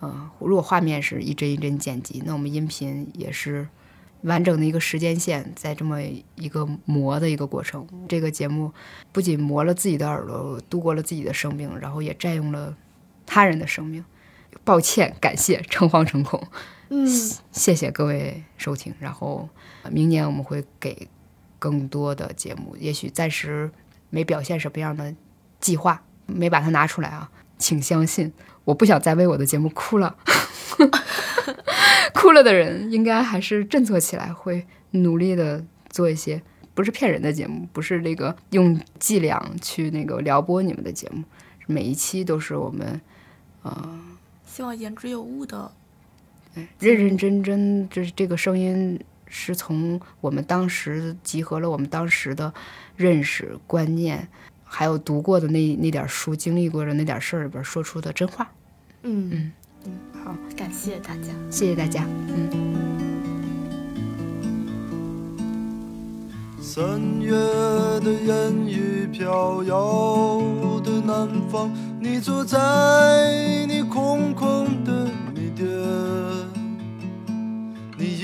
呃，如果画面是一帧一帧剪辑，那我们音频也是完整的一个时间线，在这么一个磨的一个过程。这个节目不仅磨了自己的耳朵，度过了自己的生命，然后也占用了他人的生命。抱歉，感谢，诚惶诚恐。嗯，谢谢各位收听。然后明年我们会给。更多的节目，也许暂时没表现什么样的计划，没把它拿出来啊，请相信，我不想再为我的节目哭了。哭了的人应该还是振作起来，会努力的做一些不是骗人的节目，不是那个用伎俩去那个撩拨你们的节目，每一期都是我们，呃，希望言之有物的，认认真真，就是这个声音。是从我们当时集合了我们当时的认识观念，还有读过的那那点书、经历过的那点事儿里边说出的真话。嗯嗯嗯，好，感谢大家，谢谢大家。嗯。三月的烟雨飘摇的南方，你坐在你空空的米店。